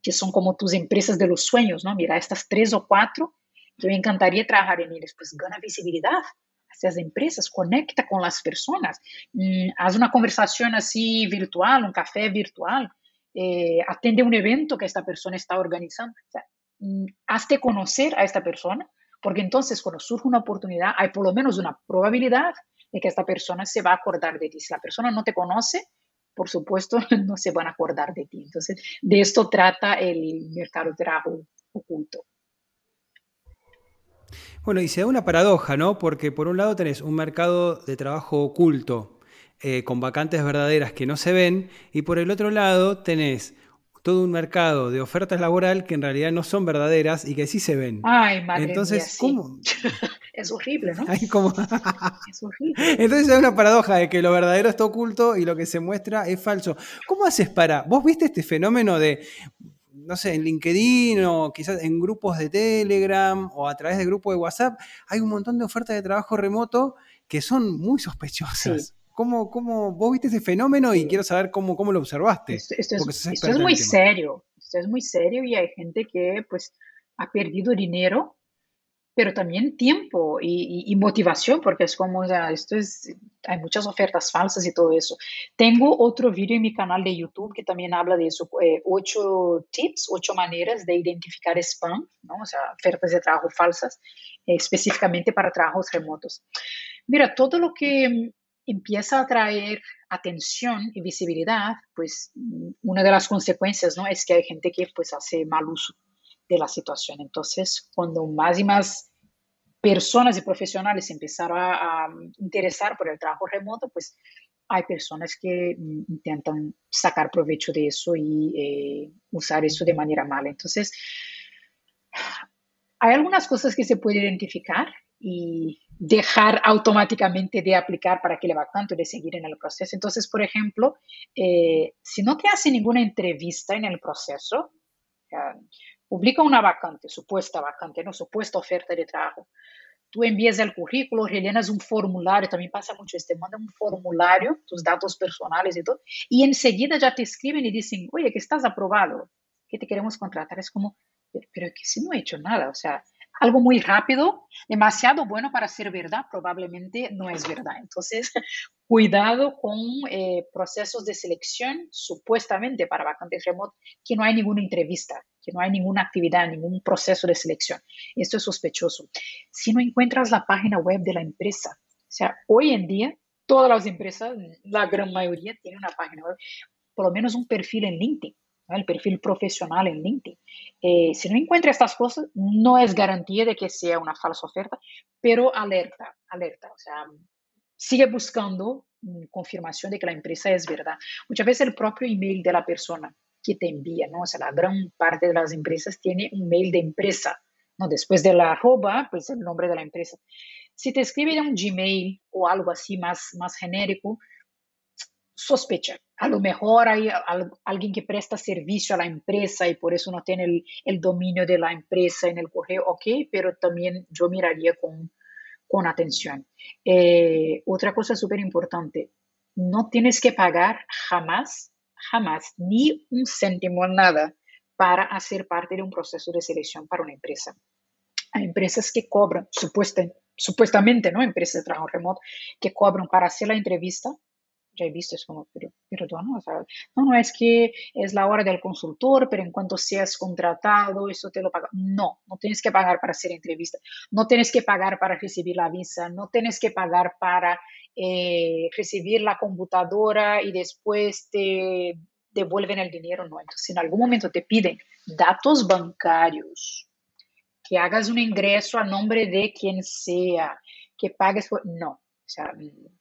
que son como tus empresas de los sueños, ¿no? Mira, estas tres o cuatro que me encantaría trabajar en ellas, pues gana visibilidad hacia las empresas, conecta con las personas, mm, haz una conversación así virtual, un café virtual, eh, atende un evento que esta persona está organizando, o sea, mm, hazte conocer a esta persona, porque entonces cuando surge una oportunidad hay por lo menos una probabilidad de que esta persona se va a acordar de ti. Si la persona no te conoce, por supuesto, [LAUGHS] no se van a acordar de ti. Entonces, de esto trata el mercado de trabajo oculto. Bueno, y se da una paradoja, ¿no? Porque por un lado tenés un mercado de trabajo oculto, eh, con vacantes verdaderas que no se ven, y por el otro lado tenés todo un mercado de ofertas laboral que en realidad no son verdaderas y que sí se ven. Ay, madre Entonces, ¿cómo? [LAUGHS] es horrible, ¿no? [LAUGHS] es horrible. Entonces hay una paradoja de que lo verdadero está oculto y lo que se muestra es falso. ¿Cómo haces para... ¿Vos viste este fenómeno de no sé, en LinkedIn o quizás en grupos de Telegram o a través de grupos de WhatsApp, hay un montón de ofertas de trabajo remoto que son muy sospechosas. ¿Cómo, ¿Cómo, vos viste ese fenómeno y quiero saber cómo, cómo lo observaste? Esto, es, muy serio, esto es muy serio y hay gente que pues ha perdido dinero pero también tiempo y, motivación, porque es como, o sea, esto es, hay muchas ofertas falsas y todo eso. Tengo otro vídeo en mi canal de YouTube que también habla de eso, eh, ocho tips, ocho maneras de identificar spam, ¿no? o sea, ofertas de trabajo falsas, eh, específicamente para trabajos remotos. Mira, todo lo que empieza a traer atención y visibilidad, pues una de las consecuencias, ¿no? Es que hay gente que pues hace mal uso de la situación. Entonces, cuando más y más personas y profesionales empezaron a, interesar por el trabajo remoto, pues hay personas que mm, intentan sacar provecho de eso y eh, usar eso de manera mala. Entonces, hay algunas cosas que se puede identificar y dejar automáticamente de aplicar para que le va tanto de seguir en el proceso. Entonces, por ejemplo, eh, si no te hace ninguna entrevista en el proceso, publica una vacante, supuesta vacante, no supuesta oferta de trabajo. Tú envías el currículo, rellenas un formulario, también pasa mucho este, manda un formulario, tus datos personales y todo, y enseguida ya te escriben y dicen, oye, que estás aprobado, que te queremos contratar. Es como, pero, que si no he hecho nada, o sea, algo muy rápido, demasiado bueno para ser verdad, probablemente no es verdad. Entonces, [LAUGHS] cuidado con eh, procesos de selección supuestamente para vacantes remotas, que no hay ninguna entrevista, que no hay ninguna actividad, ningún proceso de selección. Esto es sospechoso. Si no encuentras la página web de la empresa, o sea, hoy en día todas las empresas, la gran mayoría, tienen una página web, por lo menos un perfil en LinkedIn el perfil profesional en LinkedIn. Eh, si no encuentra estas cosas, no es garantía de que sea una falsa oferta, pero alerta, alerta. O sea, sigue buscando mm, confirmación de que la empresa es verdad. Muchas veces el propio email de la persona que te envía, ¿no? O sea, la gran parte de las empresas tiene un mail de empresa, ¿no? Después de la arroba, pues el nombre de la empresa. Si te escribe un Gmail o algo así más, más genérico, sospecha. A lo mejor hay alguien que presta servicio a la empresa y por eso no tiene el, dominio de la empresa en el correo, ok, pero también yo miraría con, con atención. Eh, otra cosa súper importante, no tienes que pagar jamás, jamás ni un céntimo, nada, para hacer parte de un proceso de selección para una empresa. Hay empresas que cobran, supuestamente, ¿no? Empresas de trabajo remoto, que cobran para hacer la entrevista ya he visto, es como, pero, no, no, no, es que es la hora del consultor, pero en cuanto seas contratado, eso te lo paga. No, no tienes que pagar para hacer entrevista, no tienes que pagar para recibir la visa, no tienes que pagar para eh, recibir la computadora y después te devuelven el dinero, no. Entonces, en algún momento te piden datos bancarios, que hagas un ingreso a nombre de quien sea, que pagues. No, o sea,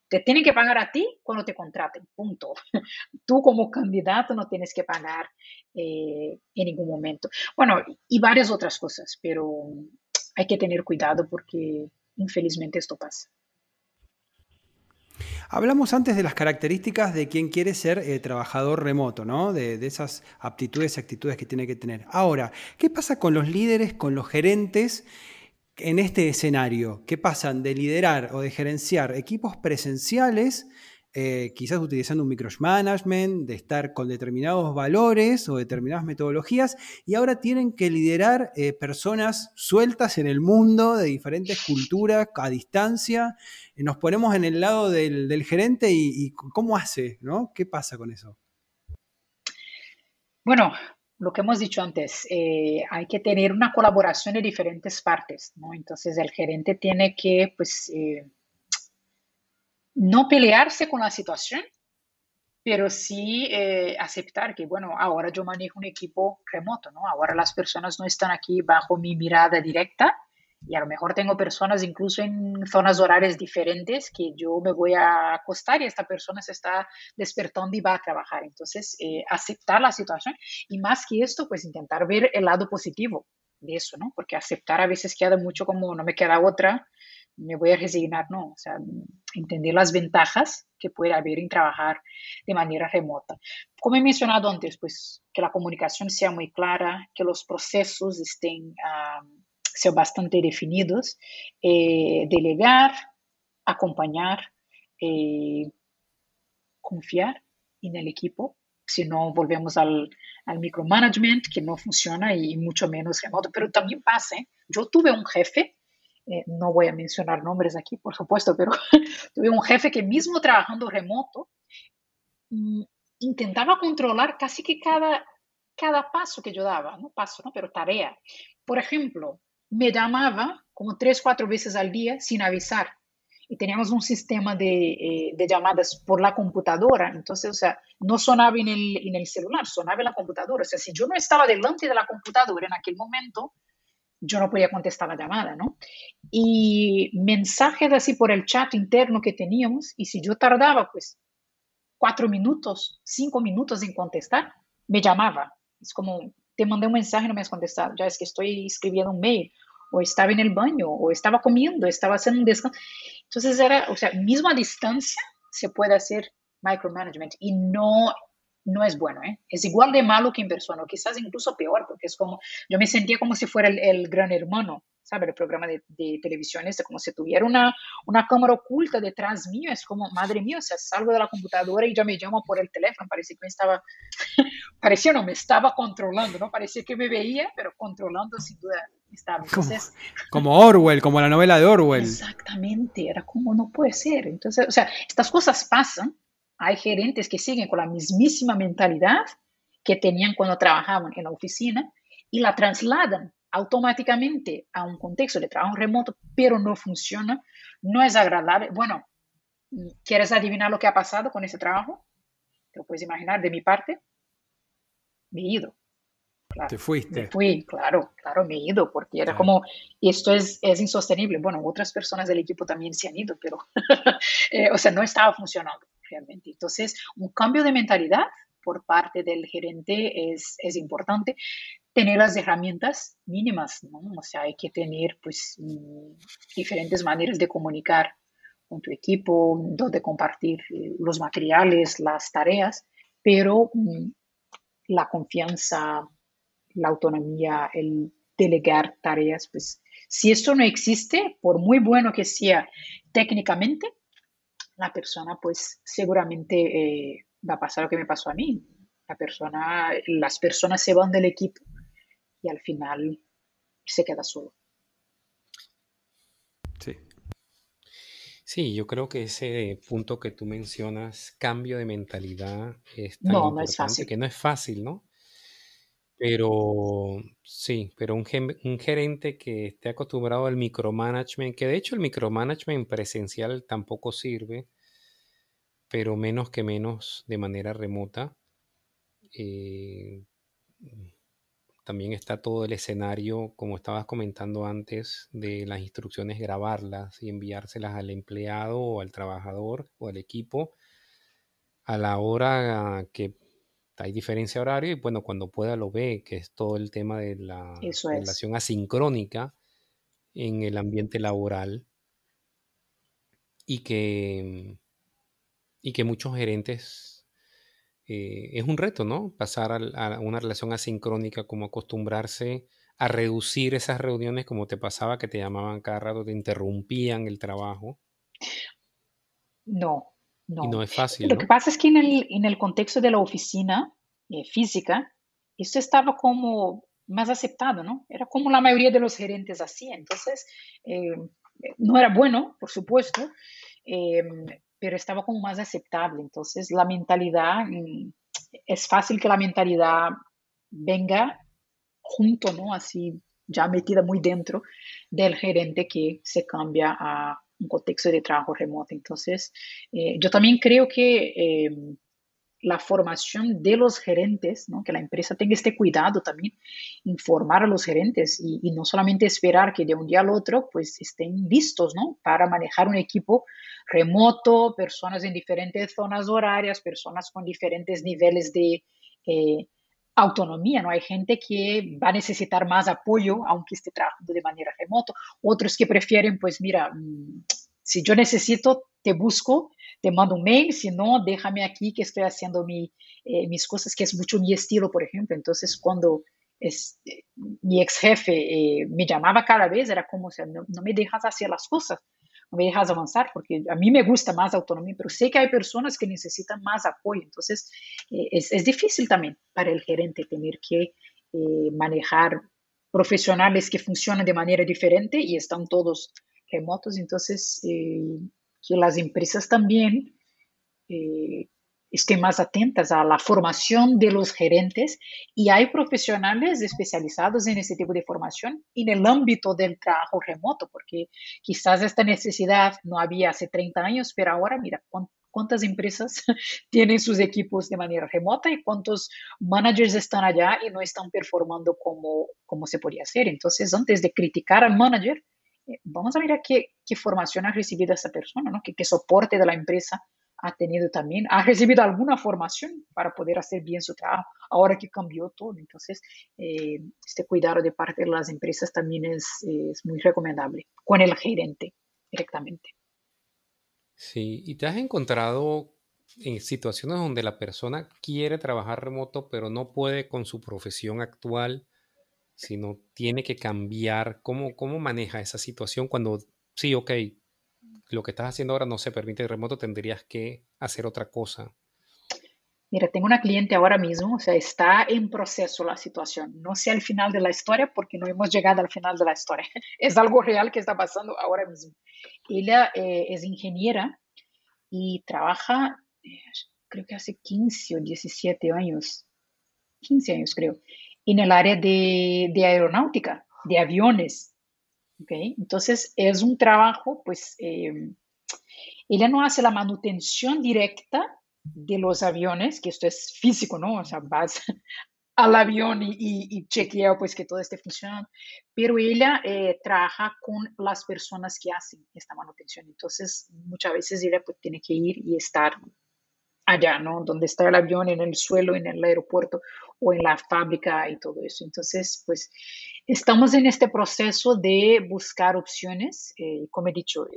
te tienen que pagar a ti cuando te contraten, punto. [LAUGHS] Tú como candidato no tienes que pagar eh, en ningún momento. Bueno, y varias otras cosas, pero hay que tener cuidado porque infelizmente esto pasa. Hablamos antes de las características de quien quiere ser eh, trabajador remoto, ¿no? De, de, esas aptitudes y actitudes que tiene que tener. Ahora, ¿qué pasa con los líderes, con los gerentes en este escenario, que pasan de liderar o de gerenciar equipos presenciales, eh, quizás utilizando un micromanagement, de estar con determinados valores o determinadas metodologías, y ahora tienen que liderar eh, personas sueltas en el mundo, de diferentes culturas, a distancia. Nos ponemos en el lado del, gerente y, cómo hace, ¿no? ¿Qué pasa con eso? Bueno, lo que hemos dicho antes, eh, hay que tener una colaboración de diferentes partes, ¿no? Entonces el gerente tiene que, pues, eh, no pelearse con la situación, pero sí eh, aceptar que, bueno, ahora yo manejo un equipo remoto, ¿no? Ahora las personas no están aquí bajo mi mirada directa, y a lo mejor tengo personas incluso en zonas horarias diferentes que yo me voy a acostar y esta persona se está despertando y va a trabajar. Entonces, eh, aceptar la situación y más que esto, pues intentar ver el lado positivo de eso, ¿no? Porque aceptar a veces queda mucho como no me queda otra, me voy a resignar, no, o sea, entender las ventajas que puede haber en trabajar de manera remota. Como he mencionado antes, pues que la comunicación sea muy clara, que los procesos estén sean bastante definidos, eh, delegar, acompañar, eh, confiar en el equipo. Si no, volvemos al, al, micromanagement, que no funciona y mucho menos remoto. Pero también pasa, ¿eh? yo tuve un jefe, no voy a mencionar nombres aquí, por supuesto, pero [LAUGHS] tuve un jefe que mismo trabajando remoto, mm, intentaba controlar casi que cada, cada paso que yo daba, no paso, ¿no? pero tarea. Por ejemplo, me llamaba como tres, cuatro veces al día sin avisar. Y teníamos un sistema de, eh, llamadas por la computadora. Entonces, o sea, no sonaba en el, en el celular, sonaba en la computadora. O sea, si yo no estaba delante de la computadora en aquel momento, yo no podía contestar la llamada, ¿no? Y mensajes así por el chat interno que teníamos, y si yo tardaba, pues, cuatro minutos, cinco minutos en contestar, me llamaba. Es como, te mandé un mensaje y no me has contestado, ya es que estoy escribiendo un mail, o estaba en el baño, o estaba comiendo, estaba haciendo un descanso. Entonces era, o sea, mismo a distancia se puede hacer micromanagement y no, no es bueno, ¿eh? Es igual de malo que en persona, o quizás incluso peor, porque es como, yo me sentía como si fuera el gran hermano ¿sabe? El programa de, televisión es como si tuviera una, una cámara oculta detrás mío, es como, madre mía, o sea, salgo de la computadora y ya me llamo por el teléfono, parecía que me estaba, [LAUGHS] parecía no, me estaba controlando, ¿no? Parecía que me veía, pero controlando sin duda estaba. Entonces, como, Orwell, como la novela de Orwell. Exactamente, era como, no puede ser. Entonces, o sea, estas cosas pasan, hay gerentes que siguen con la mismísima mentalidad que tenían cuando trabajaban en la oficina y la trasladan automáticamente a un contexto de trabajo remoto, pero no funciona, no es agradable. Bueno, ¿quieres adivinar lo que ha pasado con ese trabajo? Te lo puedes imaginar de mi parte. Me he ido. Te fuiste. Me fui, claro, claro, me he ido, porque era como, esto es, es insostenible. Bueno, otras personas del equipo también se han ido, pero, [LAUGHS] eh, o sea, no estaba funcionando Entonces, un cambio de mentalidad por parte del gerente es, es importante tener las herramientas mínimas, ¿no? O sea, hay que tener pues mm, diferentes maneras de comunicar con tu equipo, donde compartir eh, los materiales, las tareas, pero mm, la confianza, la autonomía, el delegar tareas, pues si esto no existe, por muy bueno que sea técnicamente, la persona pues seguramente eh, va a pasar lo que me pasó a mí, La persona, las personas se van del equipo y al final se queda solo. Sí. Sí, yo creo que ese punto que tú mencionas, cambio de mentalidad, es tan no, no es fácil. que no es fácil, ¿no? Pero sí, pero un, un gerente que esté acostumbrado al micromanagement, que de hecho el micromanagement presencial tampoco sirve, pero menos que menos de manera remota. Eh, también está todo el escenario, como estabas comentando antes, de las instrucciones, grabarlas y enviárselas al empleado o al trabajador o al equipo a la hora que hay diferencia horaria y bueno, cuando pueda lo ve, que es todo el tema de la relación asincrónica en el ambiente laboral y que, y que muchos gerentes eh, es un reto, ¿no? Pasar a, una relación asincrónica, como acostumbrarse a reducir esas reuniones como te pasaba, que te llamaban cada rato, te interrumpían el trabajo. No, no. Y no es fácil. Lo que pasa es que en el, en el contexto de la oficina eh, física, esto estaba como más aceptado, ¿no? Era como la mayoría de los gerentes hacían. Entonces, eh, no era bueno, por supuesto, pero estaba como más aceptable. Entonces, la mentalidad, mm, es fácil que la mentalidad venga junto, ¿no? Así ya metida muy dentro del gerente que se cambia a un contexto de trabajo remoto. Entonces, eh, yo también creo que em, la formación de los gerentes, ¿no? que la empresa tenga este cuidado también, informar a los gerentes y, no solamente esperar que de un día al otro pues estén listos ¿no? para manejar un equipo remoto, personas en diferentes zonas horarias, personas con diferentes niveles de eh, autonomía, ¿no? Hay gente que va a necesitar más apoyo aunque esté trabajando de manera remoto, otros que prefieren pues mira, mm, si yo necesito, te busco, te mando un mail, si no, déjame aquí que estoy haciendo mi, eh, mis cosas, que es mucho mi estilo, por ejemplo. Entonces, cuando es, eh, mi ex jefe eh, me llamaba cada vez, era como, o sea, no, me dejas hacer las cosas, no me dejas avanzar, porque a mí me gusta más autonomía, pero sé que hay personas que necesitan más apoyo. Entonces, es, es, difícil también para el gerente tener que manejar profesionales que funcionan de manera diferente y están todos remotos. Entonces, que las empresas también eh, estén más atentas a la formación de los gerentes y hay profesionales especializados en ese tipo de formación en el ámbito del trabajo remoto, porque quizás esta necesidad no había hace 30 años, pero ahora mira cuántas empresas [LAUGHS] tienen sus equipos de manera remota y cuántos managers están allá y no están performando como, como se podría hacer. Entonces, antes de criticar al manager, eh, vamos a ver qué, qué formación ha recibido esa persona, ¿no? ¿Qué, qué soporte de la empresa ha tenido también, ha recibido alguna formación para poder hacer bien su trabajo, ahora que cambió todo. Entonces, eh, este cuidado de parte de las empresas también es, es, muy recomendable con el gerente directamente. Sí, y te has encontrado en situaciones donde la persona quiere trabajar remoto, pero no puede con su profesión actual sino tiene que cambiar. ¿Cómo, cómo maneja esa situación cuando, sí, ok, lo que estás haciendo ahora no se permite remoto, tendrías que hacer otra cosa? Mira, tengo una cliente ahora mismo, o sea, está en proceso la situación. No sé al final de la historia porque no hemos llegado al final de la historia. [LAUGHS] Es algo real que está pasando ahora mismo. Ella eh, es ingeniera y trabaja, eh, creo que hace 15 o 17 años, 15 años creo, en el área de, aeronáutica, de aviones. ¿Okay? Entonces, es un trabajo, pues, eh, ella no hace la manutención directa de los aviones, que esto es físico, ¿no? O sea, vas [LAUGHS] al avión y, y, chequea pues que todo esté funcionando, pero ella eh, trabaja con las personas que hacen esta manutención, entonces muchas veces ella pues tiene que ir y estar allá, ¿no? Donde está el avión, en el suelo, en el aeropuerto o en la fábrica y todo eso. Entonces, pues estamos en este proceso de buscar opciones. Eh, como he dicho,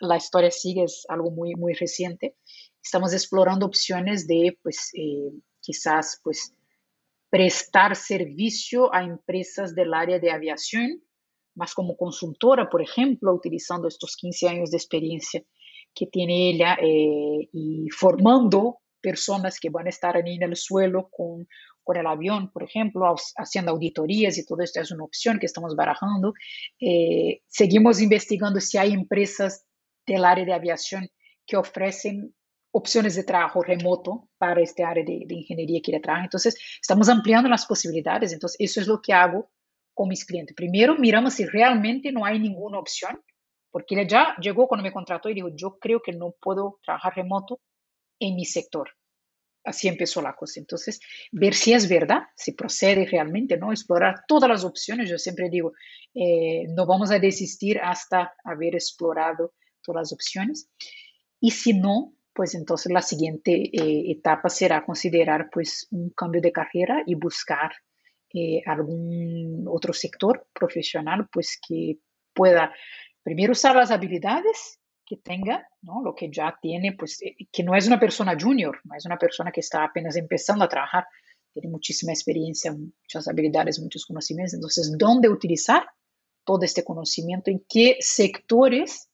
la historia sigue, es algo muy, muy reciente. Estamos explorando opciones de, pues, eh, quizás, pues, prestar servicio a empresas del área de aviación, más como consultora, por ejemplo, utilizando estos 15 años de experiencia que tiene ella eh, y formando personas que van a estar ahí en el suelo con, con el avión, por ejemplo, haciendo auditorías y todo esto es una opción que estamos barajando. Eh, seguimos investigando si hay empresas del área de aviación que ofrecen opciones de trabajo remoto para este área de, ingeniería que le trabaja. Entonces, estamos ampliando las posibilidades. Entonces, eso es lo que hago con mis clientes. Primero, miramos si realmente no hay ninguna opción, porque él ya llegó cuando me contrató y dijo, yo creo que no puedo trabajar remoto en mi sector. Así empezó la cosa. Entonces, ver si es verdad, si procede realmente, ¿no? Explorar todas las opciones. Yo siempre digo, eh, no vamos a desistir hasta haber explorado todas las opciones. Y si no, pues entonces la siguiente eh, etapa será considerar pues un cambio de carrera y buscar eh, algún otro sector profesional pues que pueda primero usar las habilidades que tenga, ¿no? lo que ya tiene, pues eh, que no es una persona junior, no es una persona que está apenas empezando a trabajar, tiene muchísima experiencia, muchas habilidades, muchos conocimientos, entonces, ¿dónde utilizar todo este conocimiento? ¿En qué sectores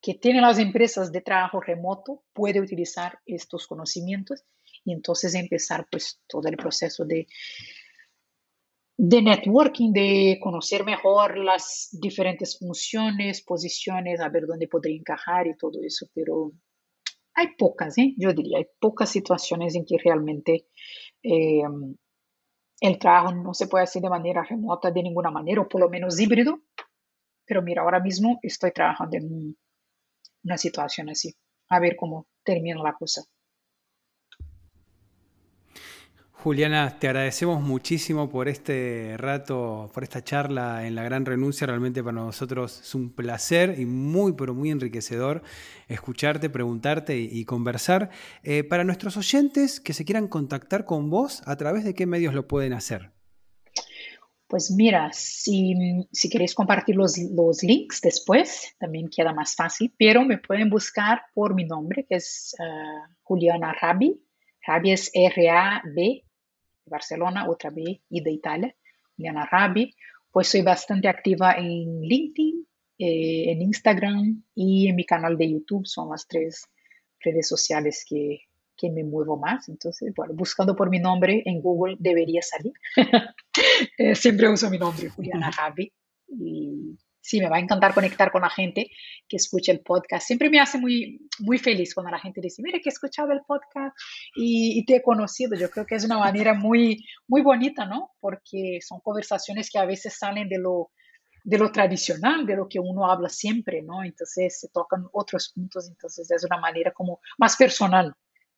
que tienen las empresas de trabajo remoto puede utilizar estos conocimientos y entonces empezar pues todo el proceso de, de networking, de conocer mejor las diferentes funciones, posiciones, a ver dónde podría encajar y todo eso, pero hay pocas, ¿eh? yo diría, hay pocas situaciones en que realmente eh, el trabajo no se puede hacer de manera remota de ninguna manera, o por lo menos híbrido, pero mira, ahora mismo estoy trabajando en una situación así. A ver cómo termina la cosa. Juliana, te agradecemos muchísimo por este rato, por esta charla en la gran renuncia. Realmente para nosotros es un placer y muy, pero muy enriquecedor escucharte, preguntarte y, conversar. Eh, para nuestros oyentes que se quieran contactar con vos, ¿a través de qué medios lo pueden hacer? Pues mira, si, si queréis compartir los, los, links después, también queda más fácil, pero me pueden buscar por mi nombre, que es uh, Juliana Rabi. Rabi es R-A-B, de Barcelona, otra B y de Italia. Juliana Rabi. Pues soy bastante activa en LinkedIn, eh, en Instagram y en mi canal de YouTube. Son las tres redes sociales que, que me muevo más. Entonces, bueno, buscando por mi nombre en Google debería salir. [LAUGHS] Eh, siempre uso mi nombre, Juliana. Y sí, me va a encantar conectar con la gente que escucha el podcast. Siempre me hace muy, muy feliz cuando la gente dice, mire que he escuchado el podcast y, te he conocido. Yo creo que es una manera muy, muy bonita, ¿no? Porque son conversaciones que a veces salen de lo, de lo tradicional, de lo que uno habla siempre, ¿no? Entonces se tocan otros puntos, entonces es una manera como más personal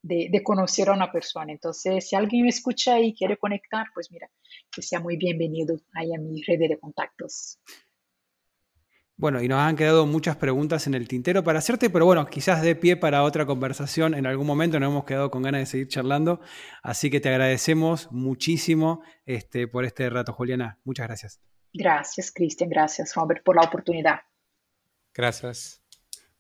de, conocer a una persona. Entonces, si alguien me escucha y quiere conectar, pues mira, que sea muy bienvenido ahí a mi red de contactos. Bueno, y nos han quedado muchas preguntas en el tintero para hacerte, pero bueno, quizás de pie para otra conversación en algún momento, nos hemos quedado con ganas de seguir charlando, así que te agradecemos muchísimo este, por este rato, Juliana. Muchas gracias. Gracias, Cristian, gracias, Robert, por la oportunidad. Gracias.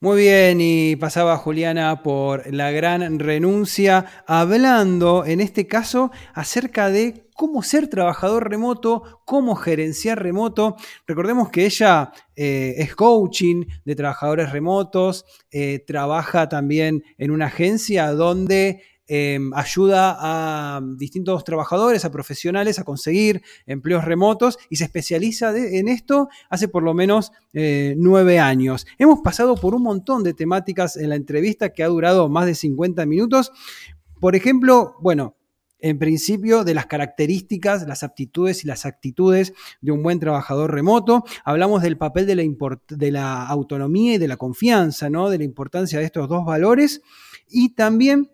Muy bien, y pasaba Juliana por la gran renuncia, hablando en este caso acerca de cómo ser trabajador remoto, cómo gerenciar remoto. Recordemos que ella eh, es coaching de trabajadores remotos, eh, trabaja también en una agencia donde Em, ayuda a distintos trabajadores, a profesionales a conseguir empleos remotos y se especializa en esto hace por lo menos eh, nueve años. Hemos pasado por un montón de temáticas en la entrevista que ha durado más de 50 minutos. Por ejemplo, bueno, en principio de las características, las aptitudes y las actitudes de un buen trabajador remoto. Hablamos del papel de la, de la autonomía y de la confianza, ¿no? de la importancia de estos dos valores. Y también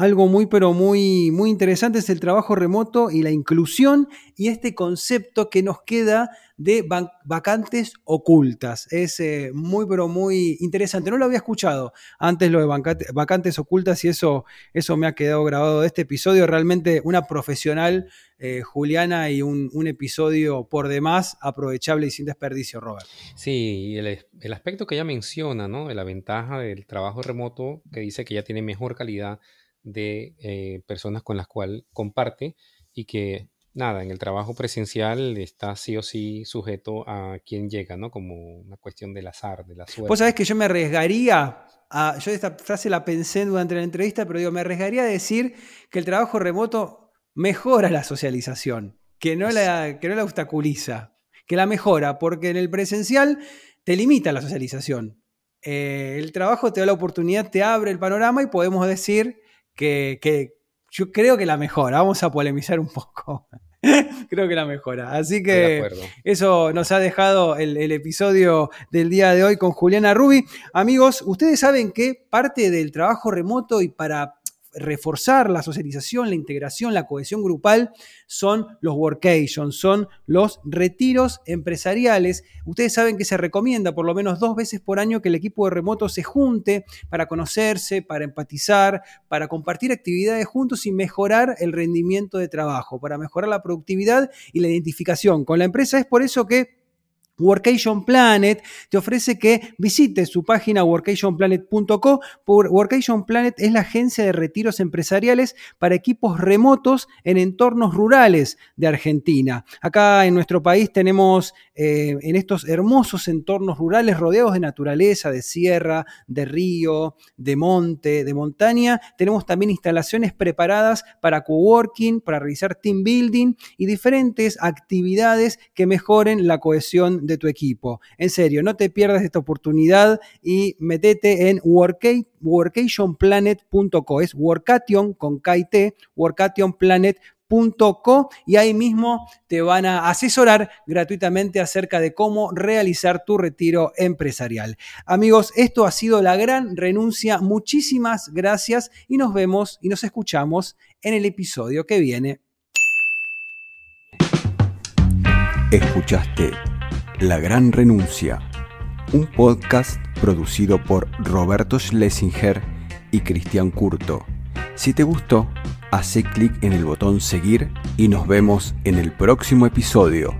algo muy, pero muy, muy interesante es el trabajo remoto y la inclusión y este concepto que nos queda de vacantes ocultas. Es eh, muy, pero muy interesante. No lo había escuchado antes lo de vacantes ocultas y eso, eso me ha quedado grabado de este episodio. Realmente una profesional, eh, Juliana, y un, episodio por demás aprovechable y sin desperdicio, Robert. Sí, el, el aspecto que ella menciona, ¿no? De la ventaja del trabajo remoto, que dice que ya tiene mejor calidad de eh, personas con las cuales comparte y que nada, en el trabajo presencial está sí o sí sujeto a quien llega, ¿no? Como una cuestión del azar, de la suerte. Vos sabés que yo me arriesgaría, a, yo esta frase la pensé durante la entrevista, pero digo, me arriesgaría a decir que el trabajo remoto mejora la socialización, que no la, que no la obstaculiza, que la mejora, porque en el presencial te limita la socialización. Eh, el trabajo te da la oportunidad, te abre el panorama y podemos decir que, que yo creo que la mejora. Vamos a polemizar un poco. [LAUGHS] Creo que la mejora. Así que eso nos ha dejado el, el, episodio del día de hoy con Juliana Rubi. Amigos, ustedes saben que parte del trabajo remoto y para reforzar la socialización, la integración, la cohesión grupal, son los workations, son los retiros empresariales. Ustedes saben que se recomienda por lo menos dos veces por año que el equipo de remoto se junte para conocerse, para empatizar, para compartir actividades juntos y mejorar el rendimiento de trabajo, para mejorar la productividad y la identificación con la empresa. Es por eso que Workation Planet te ofrece que visites su página workationplanet.co. Workation Planet es la agencia de retiros empresariales para equipos remotos en entornos rurales de Argentina. Acá en nuestro país tenemos eh, en estos hermosos entornos rurales rodeados de naturaleza, de sierra, de río, de monte, de montaña, tenemos también instalaciones preparadas para coworking, para realizar team building y diferentes actividades que mejoren la cohesión de tu equipo. En serio, no te pierdas esta oportunidad y metete en workationplanet.co. Es workation con KT, workationplanet.co y ahí mismo te van a asesorar gratuitamente acerca de cómo realizar tu retiro empresarial. Amigos, esto ha sido la gran renuncia. Muchísimas gracias y nos vemos y nos escuchamos en el episodio que viene. Escuchaste la Gran Renuncia, un podcast producido por Roberto Schlesinger y Cristian Curto. Si te gustó, hace clic en el botón seguir y nos vemos en el próximo episodio.